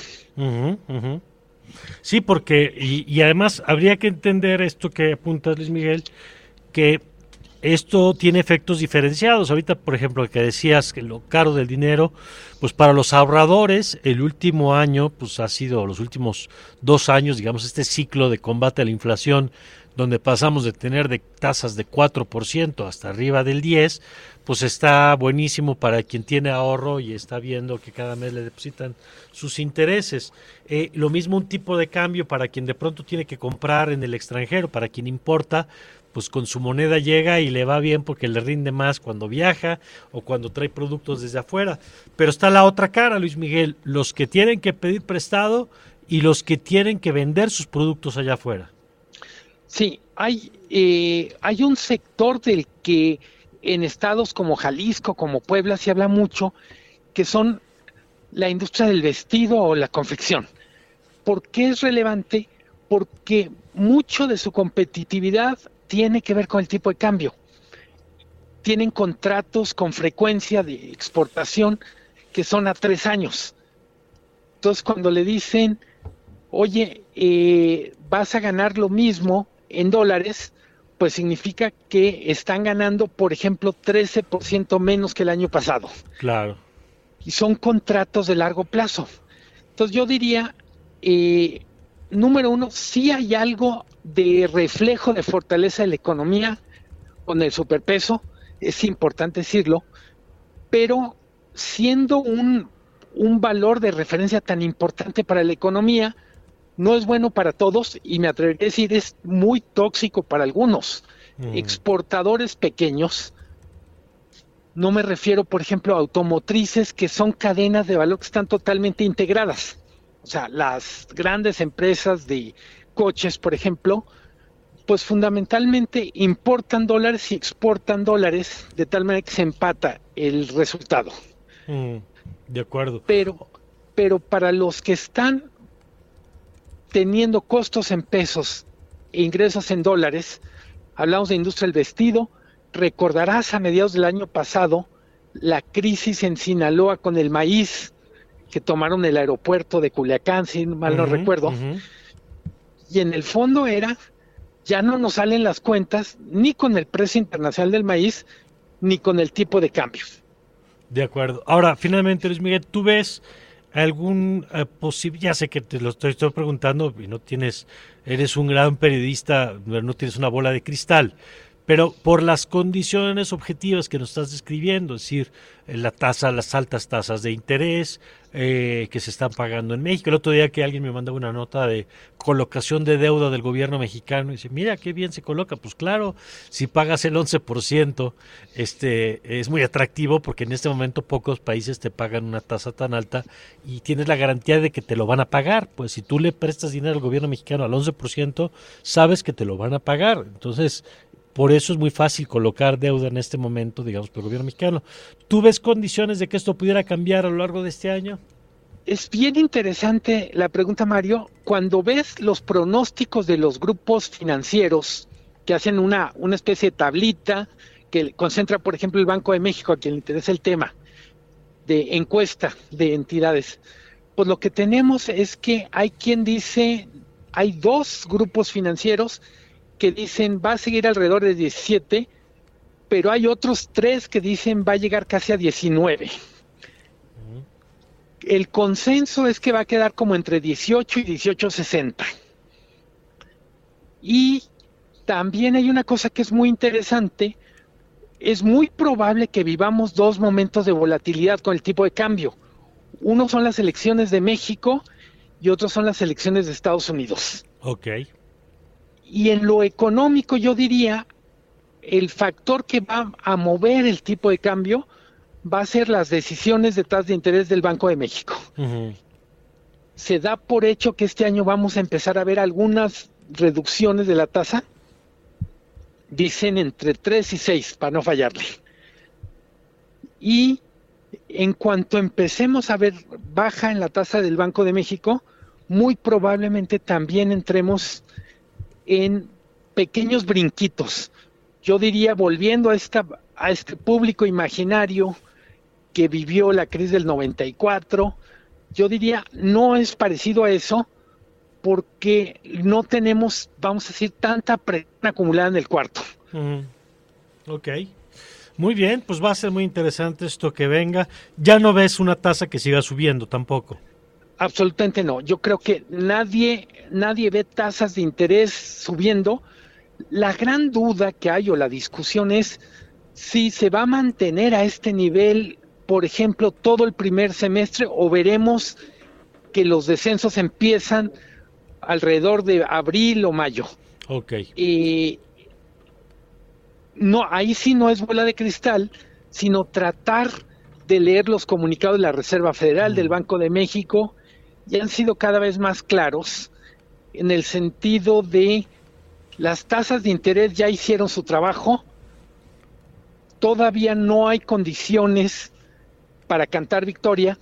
S2: Sí, porque, y, además habría que entender esto que apuntas, Luis Miguel, que esto tiene efectos diferenciados. Ahorita, por ejemplo, que decías que lo caro del dinero, pues para los ahorradores, el último año, pues ha sido los últimos dos años, digamos, este ciclo de combate a la inflación, donde pasamos de tener de tasas de 4% hasta arriba del 10%, pues está buenísimo para quien tiene ahorro y está viendo que cada mes le depositan sus intereses. Eh, lo mismo un tipo de cambio para quien de pronto tiene que comprar en el extranjero, para quien importa, pues con su moneda llega y le va bien porque le rinde más cuando viaja o cuando trae productos desde afuera. Pero está la otra cara, Luis Miguel, los que tienen que pedir prestado y los que tienen que vender sus productos allá afuera.
S12: Sí, hay, eh, hay un sector del que en estados como Jalisco, como Puebla, se habla mucho, que son la industria del vestido o la confección. ¿Por qué es relevante? Porque mucho de su competitividad tiene que ver con el tipo de cambio. Tienen contratos con frecuencia de exportación que son a tres años. Entonces cuando le dicen, oye, eh, vas a ganar lo mismo en dólares, pues significa que están ganando, por ejemplo, 13% menos que el año pasado.
S2: Claro.
S12: Y son contratos de largo plazo. Entonces yo diría, eh, número uno, sí hay algo de reflejo de fortaleza de la economía con el superpeso, es importante decirlo, pero siendo un, un valor de referencia tan importante para la economía, no es bueno para todos y me atrevería a decir es muy tóxico para algunos. Mm. Exportadores pequeños, no me refiero, por ejemplo, a automotrices que son cadenas de valor que están totalmente integradas. O sea, las grandes empresas de coches, por ejemplo, pues fundamentalmente importan dólares y exportan dólares de tal manera que se empata el resultado.
S2: Mm, de acuerdo.
S12: Pero, pero para los que están teniendo costos en pesos e ingresos en dólares, hablamos de industria del vestido, recordarás a mediados del año pasado la crisis en Sinaloa con el maíz que tomaron el aeropuerto de Culiacán, si mal no recuerdo. Y en el fondo era, ya no nos salen las cuentas ni con el precio internacional del maíz, ni con el tipo de cambio.
S2: De acuerdo. Ahora, finalmente, Luis Miguel, ¿tú ves algún posible, ya sé que te lo estoy, estoy preguntando y no tienes, eres un gran periodista, no tienes una bola de cristal, pero por las condiciones objetivas que nos estás describiendo, es decir, eh, la tasa, las altas tasas de interés eh, que se están pagando en México. El otro día que alguien me mandaba una nota de colocación de deuda del gobierno mexicano y dice, mira qué bien se coloca. Pues claro, si pagas el 11%, este, es muy atractivo porque en este momento pocos países te pagan una tasa tan alta y tienes la garantía de que te lo van a pagar. Pues si tú le prestas dinero al gobierno mexicano al 11%, sabes que te lo van a pagar. Entonces, por eso es muy fácil colocar deuda en este momento, digamos, por el gobierno mexicano. ¿Tú ves condiciones de que esto pudiera cambiar a lo largo de este año?
S12: Es bien interesante la pregunta, Mario. Cuando ves los pronósticos de los grupos financieros que hacen una, una especie de tablita que concentra, por ejemplo, el Banco de México, a quien le interesa el tema, de encuesta de entidades, pues lo que tenemos es que hay quien dice, hay dos grupos financieros que dicen va a seguir alrededor de 17, pero hay otros tres que dicen va a llegar casi a 19. El consenso es que va a quedar como entre 18 y 18.60. Y también hay una cosa que es muy interesante, es muy probable que vivamos dos momentos de volatilidad con el tipo de cambio. Uno son las elecciones de México y otro son las elecciones de Estados Unidos.
S2: Ok.
S12: Y en lo económico yo diría, el factor que va a mover el tipo de cambio va a ser las decisiones de tasa de interés del Banco de México. Se da por hecho que este año vamos a empezar a ver algunas reducciones de la tasa. Dicen entre 3 y 6, para no fallarle. Y en cuanto empecemos a ver baja en la tasa del Banco de México, muy probablemente también entremos en pequeños brinquitos. Yo diría, volviendo a, esta, a este público imaginario que vivió la crisis del 94, yo diría, no es parecido a eso porque no tenemos, vamos a decir, tanta presión acumulada en el cuarto.
S2: Ujú. Ok. Muy bien, pues va a ser muy interesante esto que venga. Ya no ves una tasa que siga subiendo tampoco.
S12: Absolutamente no. Yo creo que nadie, nadie ve tasas de interés subiendo. La gran duda que hay o la discusión es si se va a mantener a este nivel, por ejemplo, todo el primer semestre o veremos que los descensos empiezan alrededor de abril o mayo.
S2: Ok.
S12: Y no, ahí sí no es bola de cristal, sino tratar de leer los comunicados de la Reserva Federal, del Banco de México, y han sido cada vez más claros en el sentido de las tasas de interés ya hicieron su trabajo, todavía no hay condiciones para cantar victoria,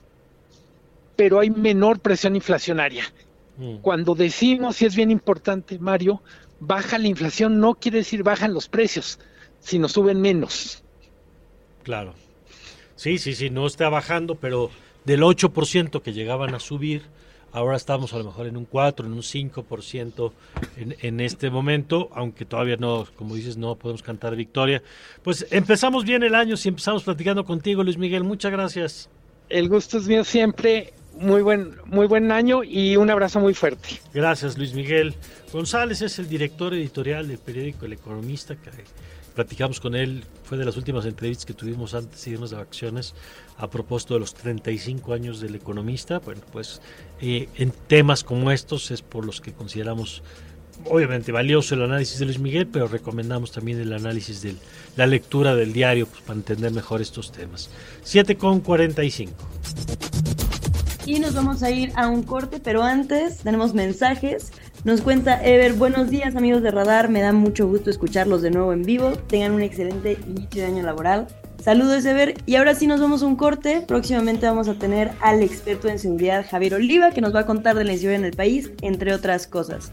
S12: pero hay menor presión inflacionaria. Cuando decimos, y es bien importante, Mario, baja la inflación no quiere decir bajan los precios, sino suben menos.
S2: Claro. Sí, sí, sí, no está bajando, pero del 8% que llegaban a subir, ahora estamos a lo mejor en un 4, en un 5% en, en este momento, aunque todavía no, como dices, no podemos cantar victoria. Pues empezamos bien el año, si empezamos platicando contigo, Luis Miguel, muchas gracias.
S12: El gusto es mío siempre, muy buen, muy buen año y un abrazo muy fuerte.
S2: Gracias, Luis Miguel. González es el director editorial del periódico El Economista, que platicamos con él, fue de las últimas entrevistas que tuvimos antes de irnos de vacaciones a propósito de los 35 años del Economista. Bueno, pues eh, en temas como estos es por los que consideramos obviamente valioso el análisis de Luis Miguel, pero recomendamos también el análisis de la lectura del diario pues, para entender mejor estos temas. 7 con 45.
S4: Y nos vamos a ir a un corte, pero antes tenemos mensajes. Nos cuenta Ever, buenos días amigos de Radar, me da mucho gusto escucharlos de nuevo en vivo. Tengan un excelente inicio de año laboral. Saludos Ever, y ahora sí nos vamos a un corte. Próximamente vamos a tener al experto en seguridad Javier Oliva, que nos va a contar de la inseguridad en el país, entre otras cosas.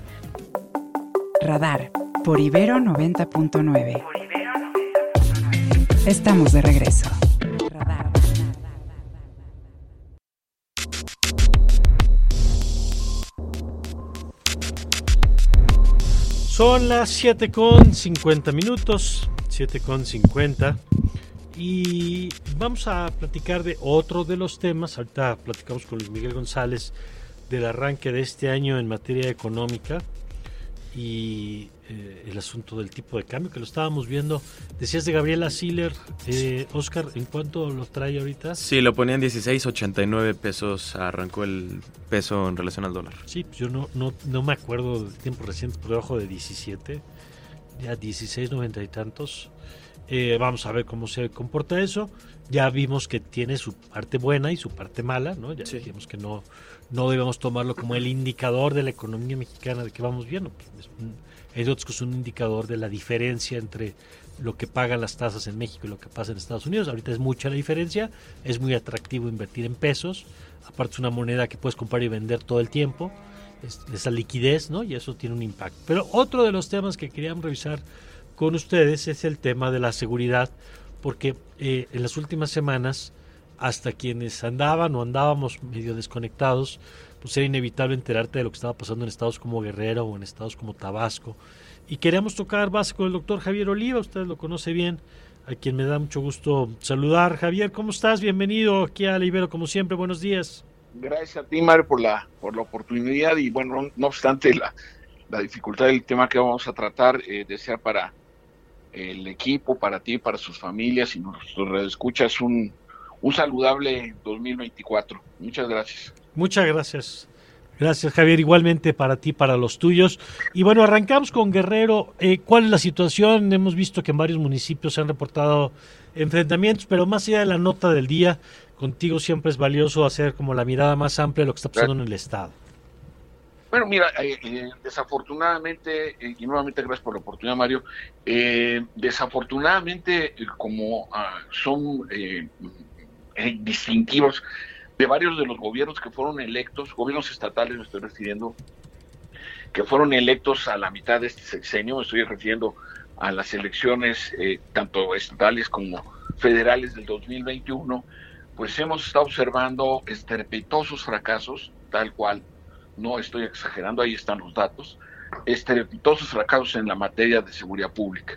S1: Radar por Ibero 90.9. Estamos de regreso.
S2: Son las 7 con 50 minutos, 7 con 50. Y vamos a platicar de otro de los temas. Ahorita platicamos con Luis Miguel González del arranque de este año en materia económica y eh, el asunto del tipo de cambio que lo estábamos viendo. Decías de Gabriela Siller, eh, Oscar, ¿en cuánto lo trae ahorita?
S3: Sí, lo ponían 16.89 pesos, arrancó el peso en relación al dólar.
S2: Sí, pues yo no, no, no me acuerdo de tiempos recientes, por debajo de 17, ya 16.90 y tantos. Eh, vamos a ver cómo se comporta eso. Ya vimos que tiene su parte buena y su parte mala, ¿no? Ya dijimos que no, no debemos tomarlo como el indicador de la economía mexicana de que vamos bien. Pues, hay otros que son un indicador de la diferencia entre lo que pagan las tasas en México y lo que pasa en Estados Unidos. Ahorita es mucha la diferencia, es muy atractivo invertir en pesos, aparte es una moneda que puedes comprar y vender todo el tiempo, es, esa liquidez, ¿no? Y eso tiene un impacto. Pero otro de los temas que queríamos revisar con ustedes es el tema de la seguridad, porque eh, en las últimas semanas hasta quienes andaban o andábamos medio desconectados, pues era inevitable enterarte de lo que estaba pasando en estados como Guerrero o en estados como Tabasco. Y queríamos tocar base con el doctor Javier Oliva, usted lo conoce bien, a quien me da mucho gusto saludar. Javier, ¿cómo estás? Bienvenido aquí a Libero, como siempre, buenos días.
S13: Gracias a ti, Mario, por la, por la oportunidad y bueno, no obstante la, la dificultad del tema que vamos a tratar, eh, desea para el equipo, para ti, para sus familias y nuestros escuchas un un saludable 2024. Muchas gracias.
S2: Muchas gracias. Gracias Javier, igualmente para ti, para los tuyos. Y bueno, arrancamos con Guerrero. Eh, ¿Cuál es la situación? Hemos visto que en varios municipios se han reportado enfrentamientos, pero más allá de la nota del día, contigo siempre es valioso hacer como la mirada más amplia de lo que está pasando en el Estado.
S13: Bueno, mira, eh, eh, desafortunadamente, y nuevamente gracias por la oportunidad, Mario, desafortunadamente, como ah, son eh, distintivos de varios de los gobiernos que fueron electos, gobiernos estatales me estoy refiriendo, que fueron electos a la mitad de este sexenio, me estoy refiriendo a las elecciones eh, tanto estatales como federales del 2021, pues hemos estado observando estrepitosos fracasos, tal cual, no estoy exagerando, ahí están los datos, estrepitosos fracasos en la materia de seguridad pública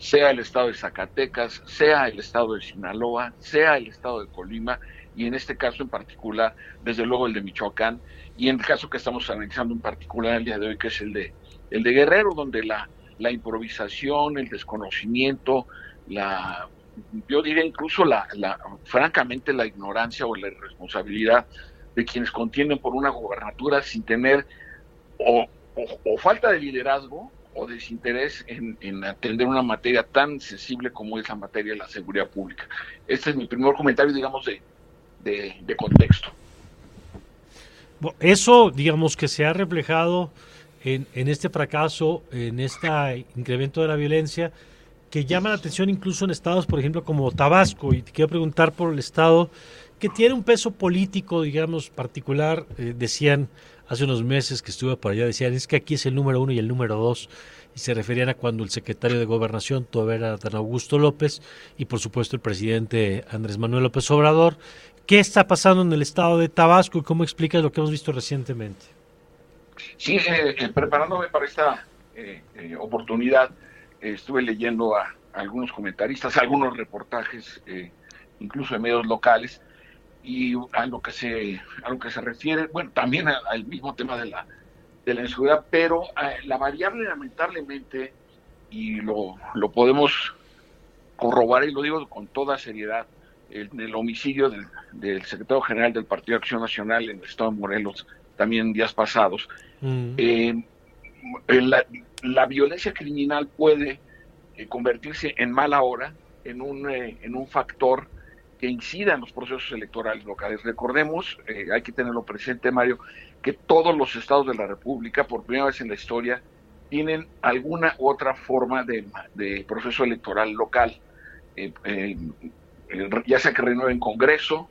S13: sea el estado de Zacatecas, sea el estado de Sinaloa, sea el estado de Colima, y en este caso en particular, desde luego el de Michoacán, y en el caso que estamos analizando en particular el día de hoy, que es el de, el de Guerrero, donde la, la improvisación, el desconocimiento, la yo diría incluso la, la, francamente la ignorancia o la irresponsabilidad de quienes contienden por una gobernatura sin tener o, o falta de liderazgo o desinterés en, en, atender una materia tan sensible como es la materia de la seguridad pública. Este es mi primer comentario, digamos, de, de, contexto.
S2: Eso, digamos, que se ha reflejado en, en, este fracaso, en este incremento de la violencia, que llama la atención incluso en estados, por ejemplo, como Tabasco, y te quiero preguntar por el estado que tiene un peso político, digamos, particular, eh, decían hace unos meses que estuve por allá, decían, es que aquí es el número uno y el número dos, y se referían a cuando el secretario de Gobernación todavía era Dan Augusto López, y por supuesto el presidente Andrés Manuel López Obrador. ¿Qué está pasando en el estado de Tabasco y cómo explicas lo que hemos visto recientemente?
S13: Sí, eh, eh, preparándome para esta eh, oportunidad, estuve leyendo a, algunos comentaristas, algunos reportajes, incluso de medios locales, y a lo que se a lo que se refiere bueno también al mismo tema de la de la inseguridad pero eh, la variable lamentablemente y lo, lo podemos corroborar y lo digo con toda seriedad en el homicidio del, del, secretario general del Partido de Acción Nacional en el estado de Morelos también días pasados mm. eh, la, la, violencia criminal puede eh, convertirse en mala hora en un en un factor que incida en los procesos electorales locales. Recordemos, eh, hay que tenerlo presente, Mario, que todos los estados de la República, por primera vez en la historia, tienen alguna otra forma de, proceso electoral local, eh, eh, ya sea que renueven Congreso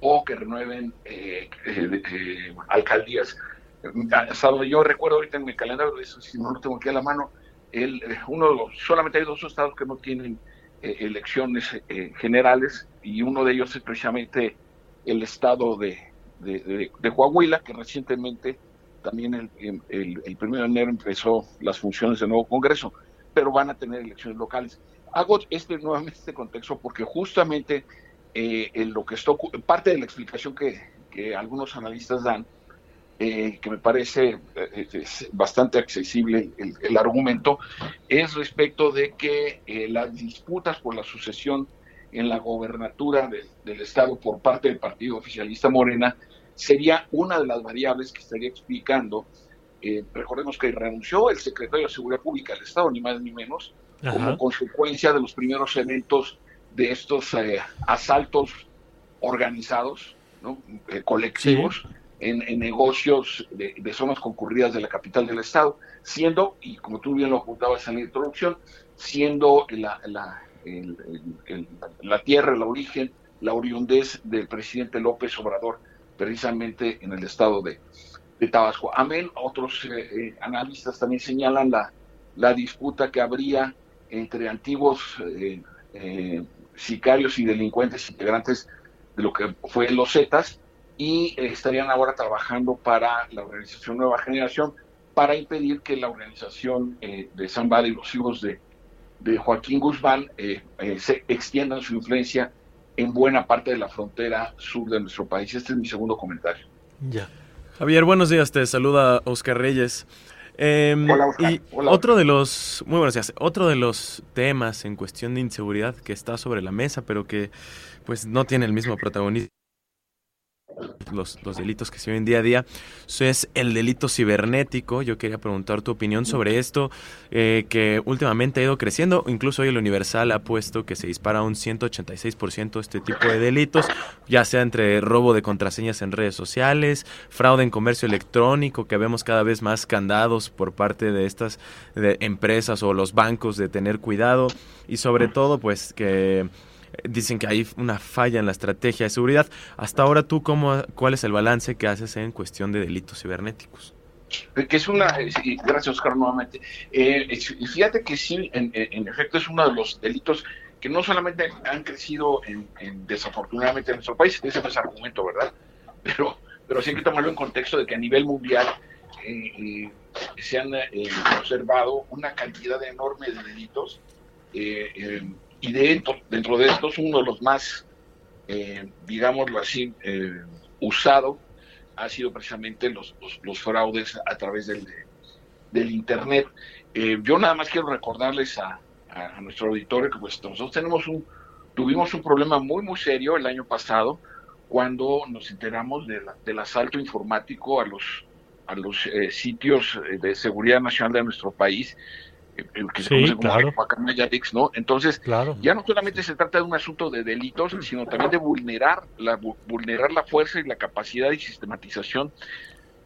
S13: o que renueven alcaldías. Hasta donde yo recuerdo ahorita en mi calendario, eso si no lo tengo aquí a la mano, el, uno de solamente hay dos estados que no tienen elecciones generales y uno de ellos es precisamente el estado de, de, Coahuila, que recientemente también el, el, primero de enero empezó las funciones del nuevo Congreso, pero van a tener elecciones locales. Hago este nuevamente este contexto porque justamente eh, en lo que está parte de la explicación que, que algunos analistas dan, eh, que me parece eh, bastante accesible el, el, argumento, es respecto de que las disputas por la sucesión en la gobernatura de, del Estado por parte del Partido Oficialista Morena sería una de las variables que estaría explicando. recordemos que renunció el secretario de Seguridad Pública del Estado, ni más ni menos, Ajá. como consecuencia de los primeros eventos de estos eh, asaltos organizados, ¿no? eh, colectivos, sí. en, en, negocios de, de, zonas concurridas de la capital del estado, siendo, y como tú bien lo apuntabas en la introducción, siendo la, la, la tierra, el origen, la oriundez del presidente López Obrador, precisamente en el estado de, Tabasco. Amén, otros eh, eh analistas también señalan la, disputa que habría entre antiguos eh, sicarios y delincuentes integrantes de lo que fue los Zetas y estarían ahora trabajando para la organización Nueva Generación para impedir que la organización de Zambada y los hijos de, de Joaquín Guzmán eh, eh, se extiendan su influencia en buena parte de la frontera sur de nuestro país. Este es mi segundo comentario.
S3: Ya. Javier, buenos días. Te saluda Oscar Reyes. Eh, hola, y hola. otro de los muy buenos días, otro de los temas en cuestión de inseguridad que está sobre la mesa, pero que pues no tiene el mismo protagonismo los, delitos que se ven día a día, eso es el delito cibernético. Yo quería preguntar tu opinión sobre esto, eh, que últimamente ha ido creciendo. Incluso hoy el Universal ha puesto que se dispara un 186% este tipo de delitos, ya sea entre robo de contraseñas en redes sociales, fraude en comercio electrónico, que vemos cada vez más candados por parte de estas empresas o los bancos de tener cuidado y sobre todo pues que dicen que hay una falla en la estrategia de seguridad. Hasta ahora, ¿tú cómo, cuál es el balance que haces en cuestión de delitos cibernéticos?
S13: Que es una, gracias Oscar nuevamente, eh, fíjate que sí, en, efecto es uno de los delitos que no solamente han crecido en, en desafortunadamente en nuestro país, ese no es argumento, ¿verdad? Pero, pero sí hay que tomarlo en contexto de que a nivel mundial eh, eh, se han observado una cantidad enorme de delitos y dentro, dentro de estos uno de los más, eh, digámoslo así, eh, usado ha sido precisamente los, los, fraudes a través del, del Internet. Eh, yo nada más quiero recordarles a, a, nuestro auditorio que pues nosotros tenemos un, tuvimos un problema muy, muy serio el año pasado cuando nos enteramos de la, del asalto informático a los, a los eh, sitios de seguridad nacional de nuestro país el que se conoce como claro. ¿no? Entonces, claro. ya no solamente se trata de un asunto de delitos, sino también de vulnerar la, vulnerar la fuerza y la capacidad y sistematización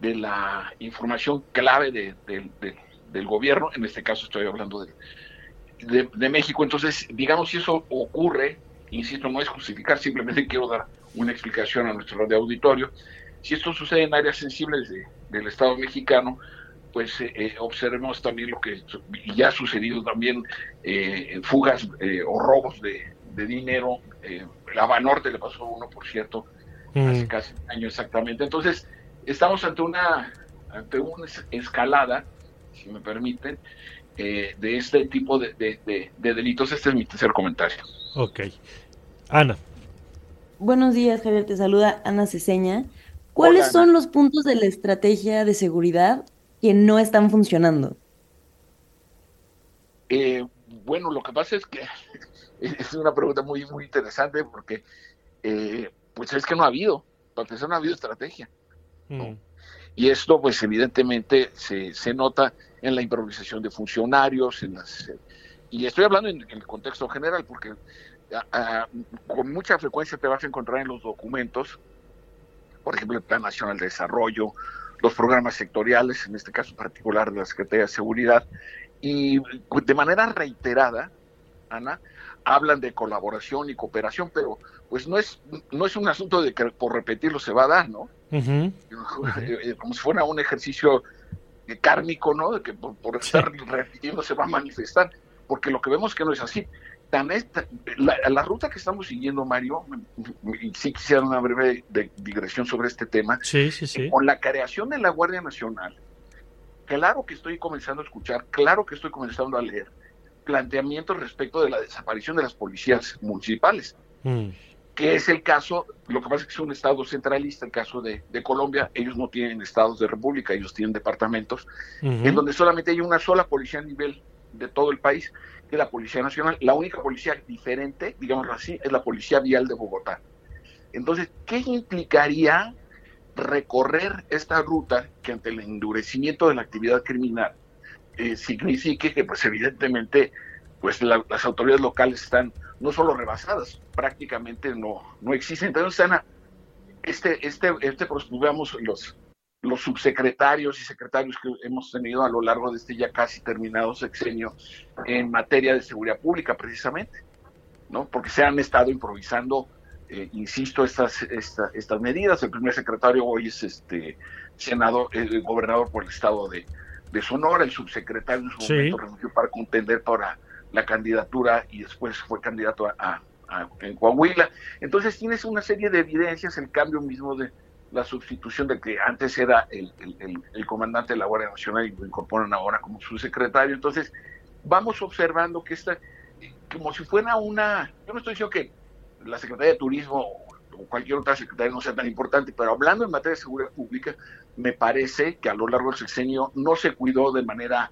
S13: de la información clave de, de, de, del gobierno, en este caso estoy hablando de, de, México. Entonces, digamos, si eso ocurre, insisto, no es justificar, simplemente quiero dar una explicación a nuestro auditorio. Si esto sucede en áreas sensibles del Estado mexicano, pues eh, eh, observemos también lo que ya ha sucedido también, eh, fugas eh, o robos de, de dinero. la Banorte le pasó uno, por cierto, mm. hace casi un año exactamente. Entonces, estamos ante una, ante una escalada, si me permiten, de este tipo de, de, de, de delitos. Este es mi tercer comentario.
S2: Ok. Ana.
S4: Buenos días, Javier. Te saluda Ana Ceseña. ¿Cuáles Hola, son los puntos de la estrategia de seguridad que no están funcionando?
S13: Eh, bueno, lo que pasa es que es una pregunta muy, muy interesante porque, eh, pues es que no ha habido, para empezar no ha habido estrategia. ¿no? Mm. Y esto, pues evidentemente se, se, nota en la improvisación de funcionarios, en las, y estoy hablando en, en el contexto general porque a, a, con mucha frecuencia te vas a encontrar en los documentos, por ejemplo, el Plan Nacional de Desarrollo, los programas sectoriales, en este caso particular de la Secretaría de Seguridad, y de manera reiterada, Ana, hablan de colaboración y cooperación, pero pues no es no es un asunto de que por repetirlo se va a dar, ¿no? Uh -huh. Como si fuera un ejercicio kármico, ¿no? De que por, por estar sí. repitiendo se va a manifestar, porque lo que vemos que no es así. Tan esta, la, ruta que estamos siguiendo, Mario, y sí quisiera una breve digresión sobre este tema,
S2: sí, sí, sí.
S13: con la creación de la Guardia Nacional, claro que estoy comenzando a escuchar, claro que estoy comenzando a leer planteamientos respecto de la desaparición de las policías municipales, mm. que es el caso, lo que pasa es que es un estado centralista, el caso de, Colombia, ellos no tienen estados de república, ellos tienen departamentos, en donde solamente hay una sola policía a nivel de todo el país, que la Policía Nacional. La única policía diferente, digámoslo así, es la Policía Vial de Bogotá. Entonces, ¿qué implicaría recorrer esta ruta que ante el endurecimiento de la actividad criminal eh, signifique que, pues evidentemente, pues las autoridades locales están no solo rebasadas, prácticamente no, no existen. Entonces, Ana, este, este, este, pues, veamos los, los subsecretarios y secretarios que hemos tenido a lo largo de este ya casi terminado sexenio en materia de seguridad pública, precisamente, ¿no? Porque se han estado improvisando, eh, insisto, estas, estas medidas. El primer secretario hoy es este senador, el eh, gobernador por el estado de, Sonora, el subsecretario en su momento renunció para contender para la candidatura y después fue candidato a, en Coahuila. Entonces tienes una serie de evidencias, el cambio mismo de, la sustitución de que antes era el, comandante de la Guardia Nacional y lo incorporan ahora como subsecretario. Entonces, vamos observando que esta, como si fuera una, yo no estoy diciendo que la Secretaría de Turismo o cualquier otra secretaría no sea tan importante, pero hablando en materia de seguridad pública, me parece que a lo largo del sexenio no se cuidó de manera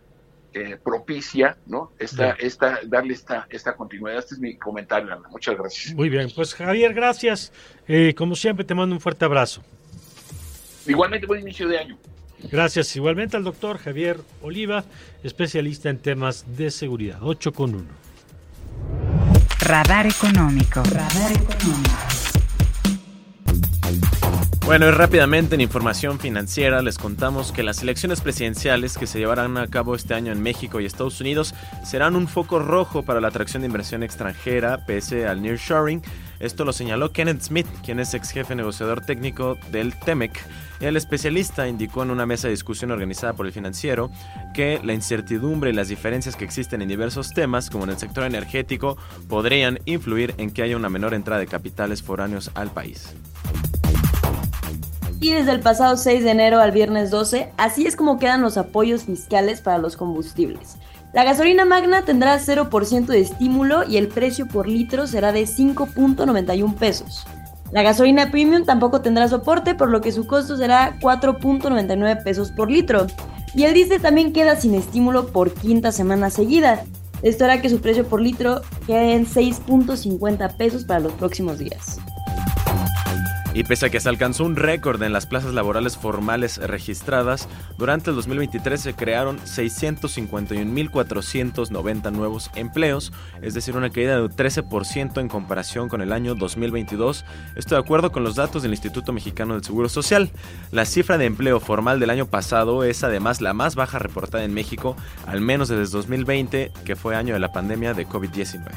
S13: eh, propicia, ¿no? Esta, esta, darle esta, esta continuidad. Este es mi comentario, Ana. Muchas gracias.
S2: Muy bien, pues Javier, gracias. Eh, como siempre, te mando un fuerte abrazo.
S13: Igualmente, buen inicio de año.
S2: Gracias. Igualmente al doctor Javier Oliva, especialista en temas de seguridad. 8 con 1.
S1: Radar económico. Radar económico.
S3: Bueno, y rápidamente en información financiera les contamos que las elecciones presidenciales que se llevarán a cabo este año en México y Estados Unidos serán un foco rojo para la atracción de inversión extranjera pese al nearshoring. Esto lo señaló Kenneth Smith, quien es ex jefe negociador técnico del TEMEC. El especialista indicó en una mesa de discusión organizada por el financiero que la incertidumbre y las diferencias que existen en diversos temas, como en el sector energético, podrían influir en que haya una menor entrada de capitales foráneos al país.
S4: Y desde el pasado 6 de enero al viernes 12, así es como quedan los apoyos fiscales para los combustibles. La gasolina magna tendrá 0% de estímulo y el precio por litro será de 5.91 pesos. La gasolina premium tampoco tendrá soporte, por lo que su costo será 4.99 pesos por litro. Y el diésel también queda sin estímulo por quinta semana seguida. Esto hará que su precio por litro quede en 6.50 pesos para los próximos días.
S3: Y pese a que se alcanzó un récord en las plazas laborales formales registradas, durante el 2023 se crearon 651.490 nuevos empleos, es decir, una caída de 13% en comparación con el año 2022. Esto de acuerdo con los datos del Instituto Mexicano del Seguro Social. La cifra de empleo formal del año pasado es además la más baja reportada en México, al menos desde 2020, que fue año de la pandemia de COVID-19.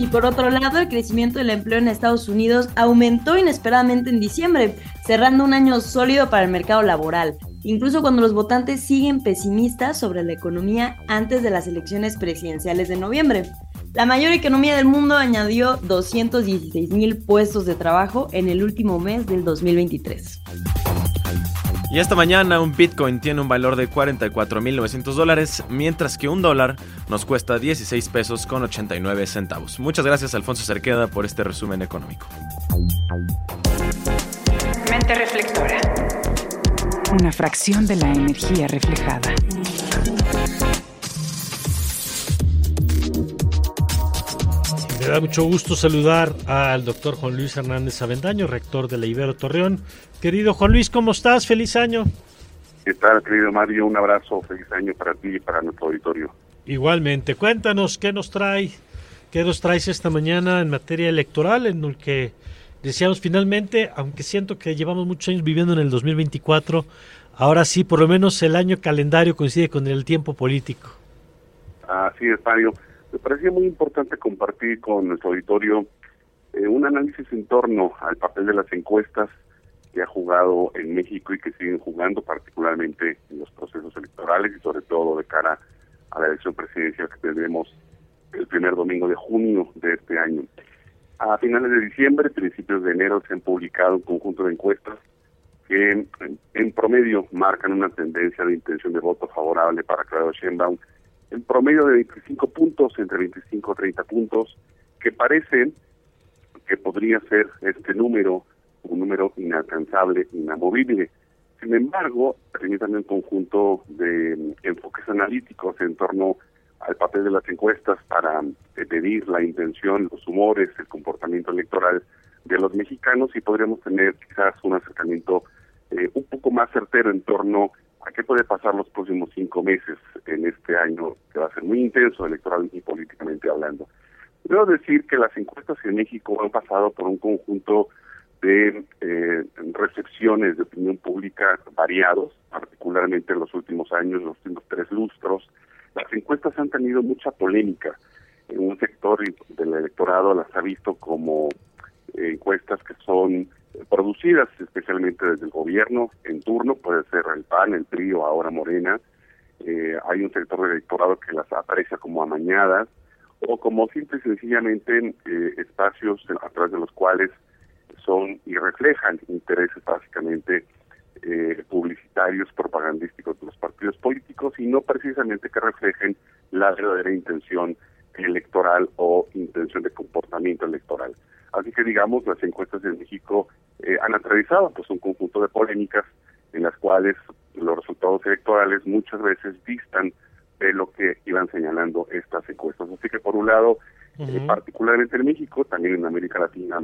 S4: Y por otro lado, el crecimiento del empleo en Estados Unidos aumentó inesperadamente en diciembre, cerrando un año sólido para el mercado laboral, incluso cuando los votantes siguen pesimistas sobre la economía antes de las elecciones presidenciales de noviembre. La mayor economía del mundo añadió 216 mil puestos de trabajo en el último mes del 2023.
S3: Y esta mañana un Bitcoin tiene un valor de 44.900 dólares, mientras que un dólar nos cuesta 16 pesos con 89 centavos. Muchas gracias Alfonso Cerqueda por este resumen económico.
S1: Mente reflectora. Una fracción de la energía reflejada.
S2: Me da mucho gusto saludar al doctor Juan Luis Hernández Avendaño, rector de la Ibero Torreón. Querido Juan Luis, ¿cómo estás? Feliz año.
S14: ¿Qué tal, querido Mario? Un abrazo, feliz año para ti y para nuestro auditorio.
S2: Igualmente, cuéntanos qué nos trae, qué nos traes esta mañana en materia electoral, en el que decíamos finalmente, aunque siento que llevamos muchos años viviendo en el 2024, ahora sí, por lo menos el año calendario coincide con el tiempo político.
S14: Así es, Mario. Me parecía muy importante compartir con nuestro auditorio eh, un análisis en torno al papel de las encuestas que ha jugado en México y que siguen jugando, particularmente en los procesos electorales y sobre todo de cara a la elección presidencial que tendremos el primer domingo de junio de este año. A finales de diciembre, principios de enero, se han publicado un conjunto de encuestas que en, promedio marcan una tendencia de intención de voto favorable para Claudio Sheinbaum en promedio de 25 puntos, entre 25 y 30 puntos, que parece que podría ser este número un número inalcanzable, inamovible. Sin embargo, también un conjunto de enfoques analíticos en torno al papel de las encuestas para medir la intención, los humores, el comportamiento electoral de los mexicanos y podríamos tener quizás un acercamiento eh, un poco más certero en torno a qué puede pasar los próximos cinco meses en este año que va a ser muy intenso electoral y políticamente hablando. Debo decir que las encuestas en México han pasado por un conjunto de eh, recepciones de opinión pública variados, particularmente en los últimos años, los últimos tres lustros. Las encuestas han tenido mucha polémica. En un sector del electorado las ha visto como encuestas que son producidas especialmente desde el gobierno en turno, puede ser el PAN, el PRI o ahora Morena. Eh, hay un sector del electorado que las aprecia como amañadas o como simple y sencillamente eh, espacios a través de los cuales son y reflejan intereses básicamente eh, publicitarios, propagandísticos de los partidos políticos y no precisamente que reflejen la verdadera intención electoral o intención de comportamiento electoral. Así que digamos, las encuestas en México eh, han atravesado pues un conjunto de polémicas en las cuales los resultados electorales muchas veces distan de lo que iban señalando estas encuestas. Así que por un lado, eh, particularmente en México, también en América Latina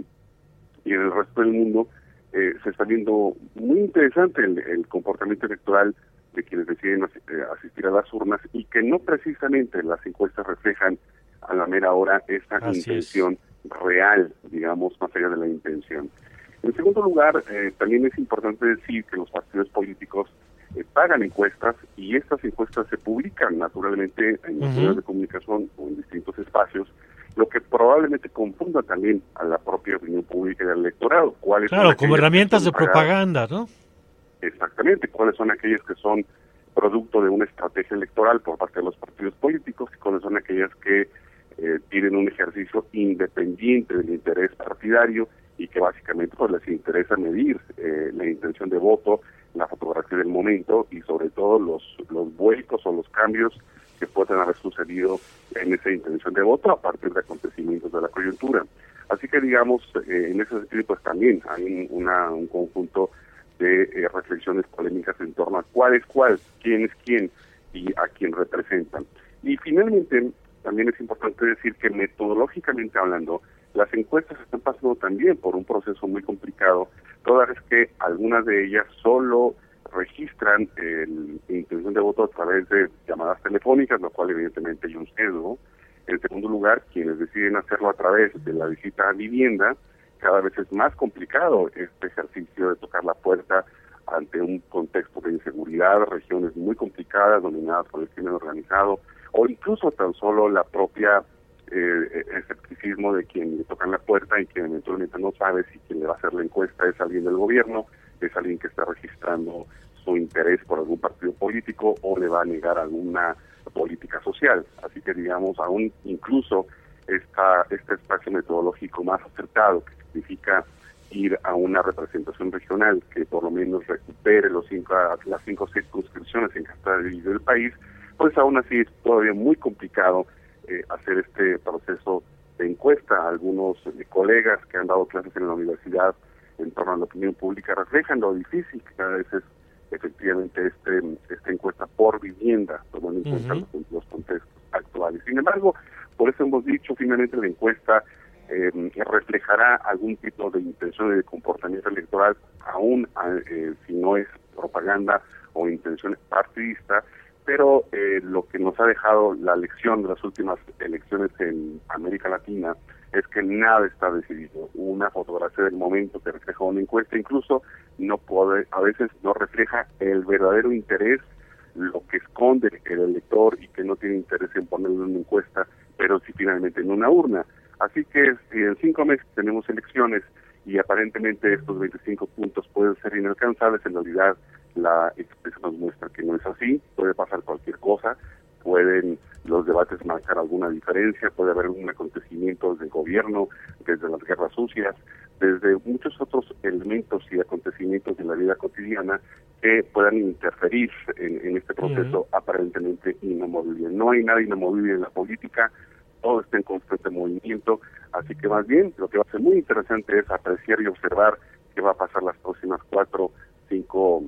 S14: y en el resto del mundo, eh, se está viendo muy interesante el, comportamiento electoral de quienes deciden asistir a las urnas y que no precisamente las encuestas reflejan a la mera hora esta intención real, digamos, más allá de la intención. En segundo lugar, eh, también es importante decir que los partidos políticos eh, pagan encuestas y estas encuestas se publican naturalmente en los medios de comunicación o en distintos espacios, lo que probablemente confunda también a la propia opinión pública y al electorado.
S2: ¿Cuáles claro, como herramientas de propaganda, ¿no?
S14: Exactamente, cuáles son aquellas que son producto de una estrategia electoral por parte de los partidos políticos y cuáles son aquellas que eh, tienen un ejercicio independiente del interés partidario y que básicamente pues les interesa medir eh, la intención de voto, la fotografía del momento y sobre todo los, los vuelcos o los cambios que pueden haber sucedido en esa intención de voto a partir de acontecimientos de la coyuntura. Así que digamos, eh, en ese sentido pues también hay un conjunto de reflexiones polémicas en torno a cuál es cuál, quién es quién y a quién representan. Y finalmente, también es importante decir que metodológicamente hablando, las encuestas están pasando también por un proceso muy complicado, toda vez que algunas de ellas solo registran el, intención de voto a través de llamadas telefónicas, lo cual evidentemente hay un sesgo. En segundo lugar, quienes deciden hacerlo a través de la visita a vivienda, cada vez es más complicado este ejercicio de tocar la puerta ante un contexto de inseguridad, regiones muy complicadas, dominadas por el crimen organizado, o incluso tan solo la propia eh, escepticismo de quien le tocan la puerta y quien eventualmente no sabe si quien le va a hacer la encuesta es alguien del gobierno, es alguien que está registrando su interés por algún partido político o le va a negar alguna política social. Así que digamos, aún incluso esta, este espacio metodológico más acertado, que significa ir a una representación regional que por lo menos recupere los cinco, las cinco circunscripciones en que está dividido el país, pues aún así es todavía muy complicado eh, hacer este proceso de encuesta. Algunos eh, colegas que han dado clases en la universidad en torno a la opinión pública reflejan lo difícil que cada vez es efectivamente este esta encuesta por vivienda, tomando en cuenta los, contextos actuales. Sin embargo, por eso hemos dicho finalmente la encuesta eh, reflejará algún tipo de intención de comportamiento electoral, aún eh, si no es propaganda o intención partidista, pero eh, lo que nos ha dejado la lección de las últimas elecciones en América Latina es que nada está decidido. Una fotografía del momento que refleja una encuesta incluso no puede, a veces no refleja el verdadero interés, lo que esconde el elector y que no tiene interés en ponerlo en una encuesta, pero sí finalmente en una urna. Así que si en cinco meses tenemos elecciones y aparentemente estos 25 puntos pueden ser inalcanzables, en realidad la expresión nos muestra que no es así, puede pasar cualquier cosa, pueden los debates marcar alguna diferencia, puede haber un acontecimiento desde el gobierno, desde las guerras sucias, desde muchos otros elementos y acontecimientos de la vida cotidiana que puedan interferir en, este proceso aparentemente inamovible. No hay nada inamovible en la política, todo está en constante movimiento, así que más bien lo que va a ser muy interesante es apreciar y observar qué va a pasar las próximas cuatro, cinco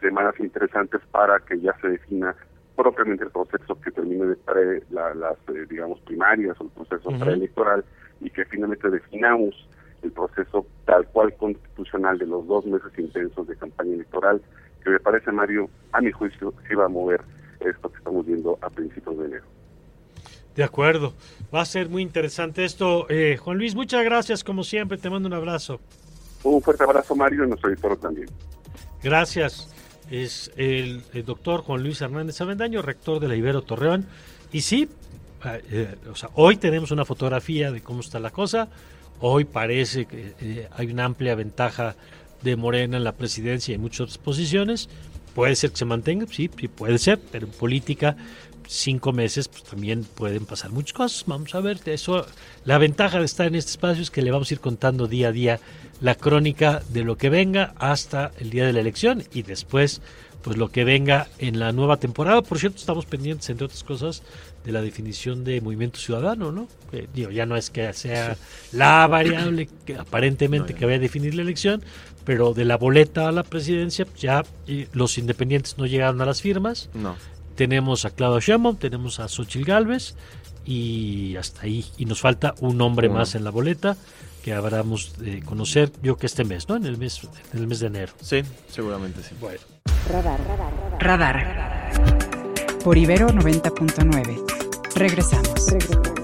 S14: semanas interesantes para que ya se defina propiamente el proceso que termine de pre, las, eh, digamos, primarias o el proceso preelectoral y que finalmente definamos el proceso tal cual constitucional de los dos meses intensos de campaña electoral, que me parece, Mario, a mi juicio, sí va a mover esto que estamos viendo a principios de enero.
S2: De acuerdo, va a ser muy interesante esto. Eh, Juan Luis, muchas gracias, como siempre, te mando un abrazo.
S14: Un fuerte abrazo, Mario, y nuestro editor también.
S2: Gracias. Es el, doctor Juan Luis Hernández Avendaño, rector de la Ibero Torreón. Y sí, eh, eh, hoy tenemos una fotografía de cómo está la cosa. Hoy parece que eh, hay una amplia ventaja de Morena en la presidencia y en muchas otras posiciones. Puede ser que se mantenga, sí, sí puede ser, pero en política cinco meses pues también pueden pasar muchas cosas. Vamos a ver, eso la ventaja de estar en este espacio es que le vamos a ir contando día a día la crónica de lo que venga hasta el día de la elección y después pues lo que venga en la nueva temporada. Por cierto, estamos pendientes, entre otras cosas, de la definición de movimiento ciudadano, ¿no? digo, ya no es que sea la variable que aparentemente que vaya a definir la elección, pero de la boleta a la presidencia pues, ya los independientes no llegaron a las firmas.
S3: No.
S2: Tenemos a Claudio Sheinbaum, tenemos a Xochitl Galvez y hasta ahí. Y nos falta un nombre más en la boleta que habremos de conocer, yo que este mes, ¿no? En el mes, en el mes de enero.
S3: Sí, seguramente sí.
S2: Bueno.
S1: Radar, radar, radar. Radar. Por Ibero 90.9. Regresamos. Regresamos.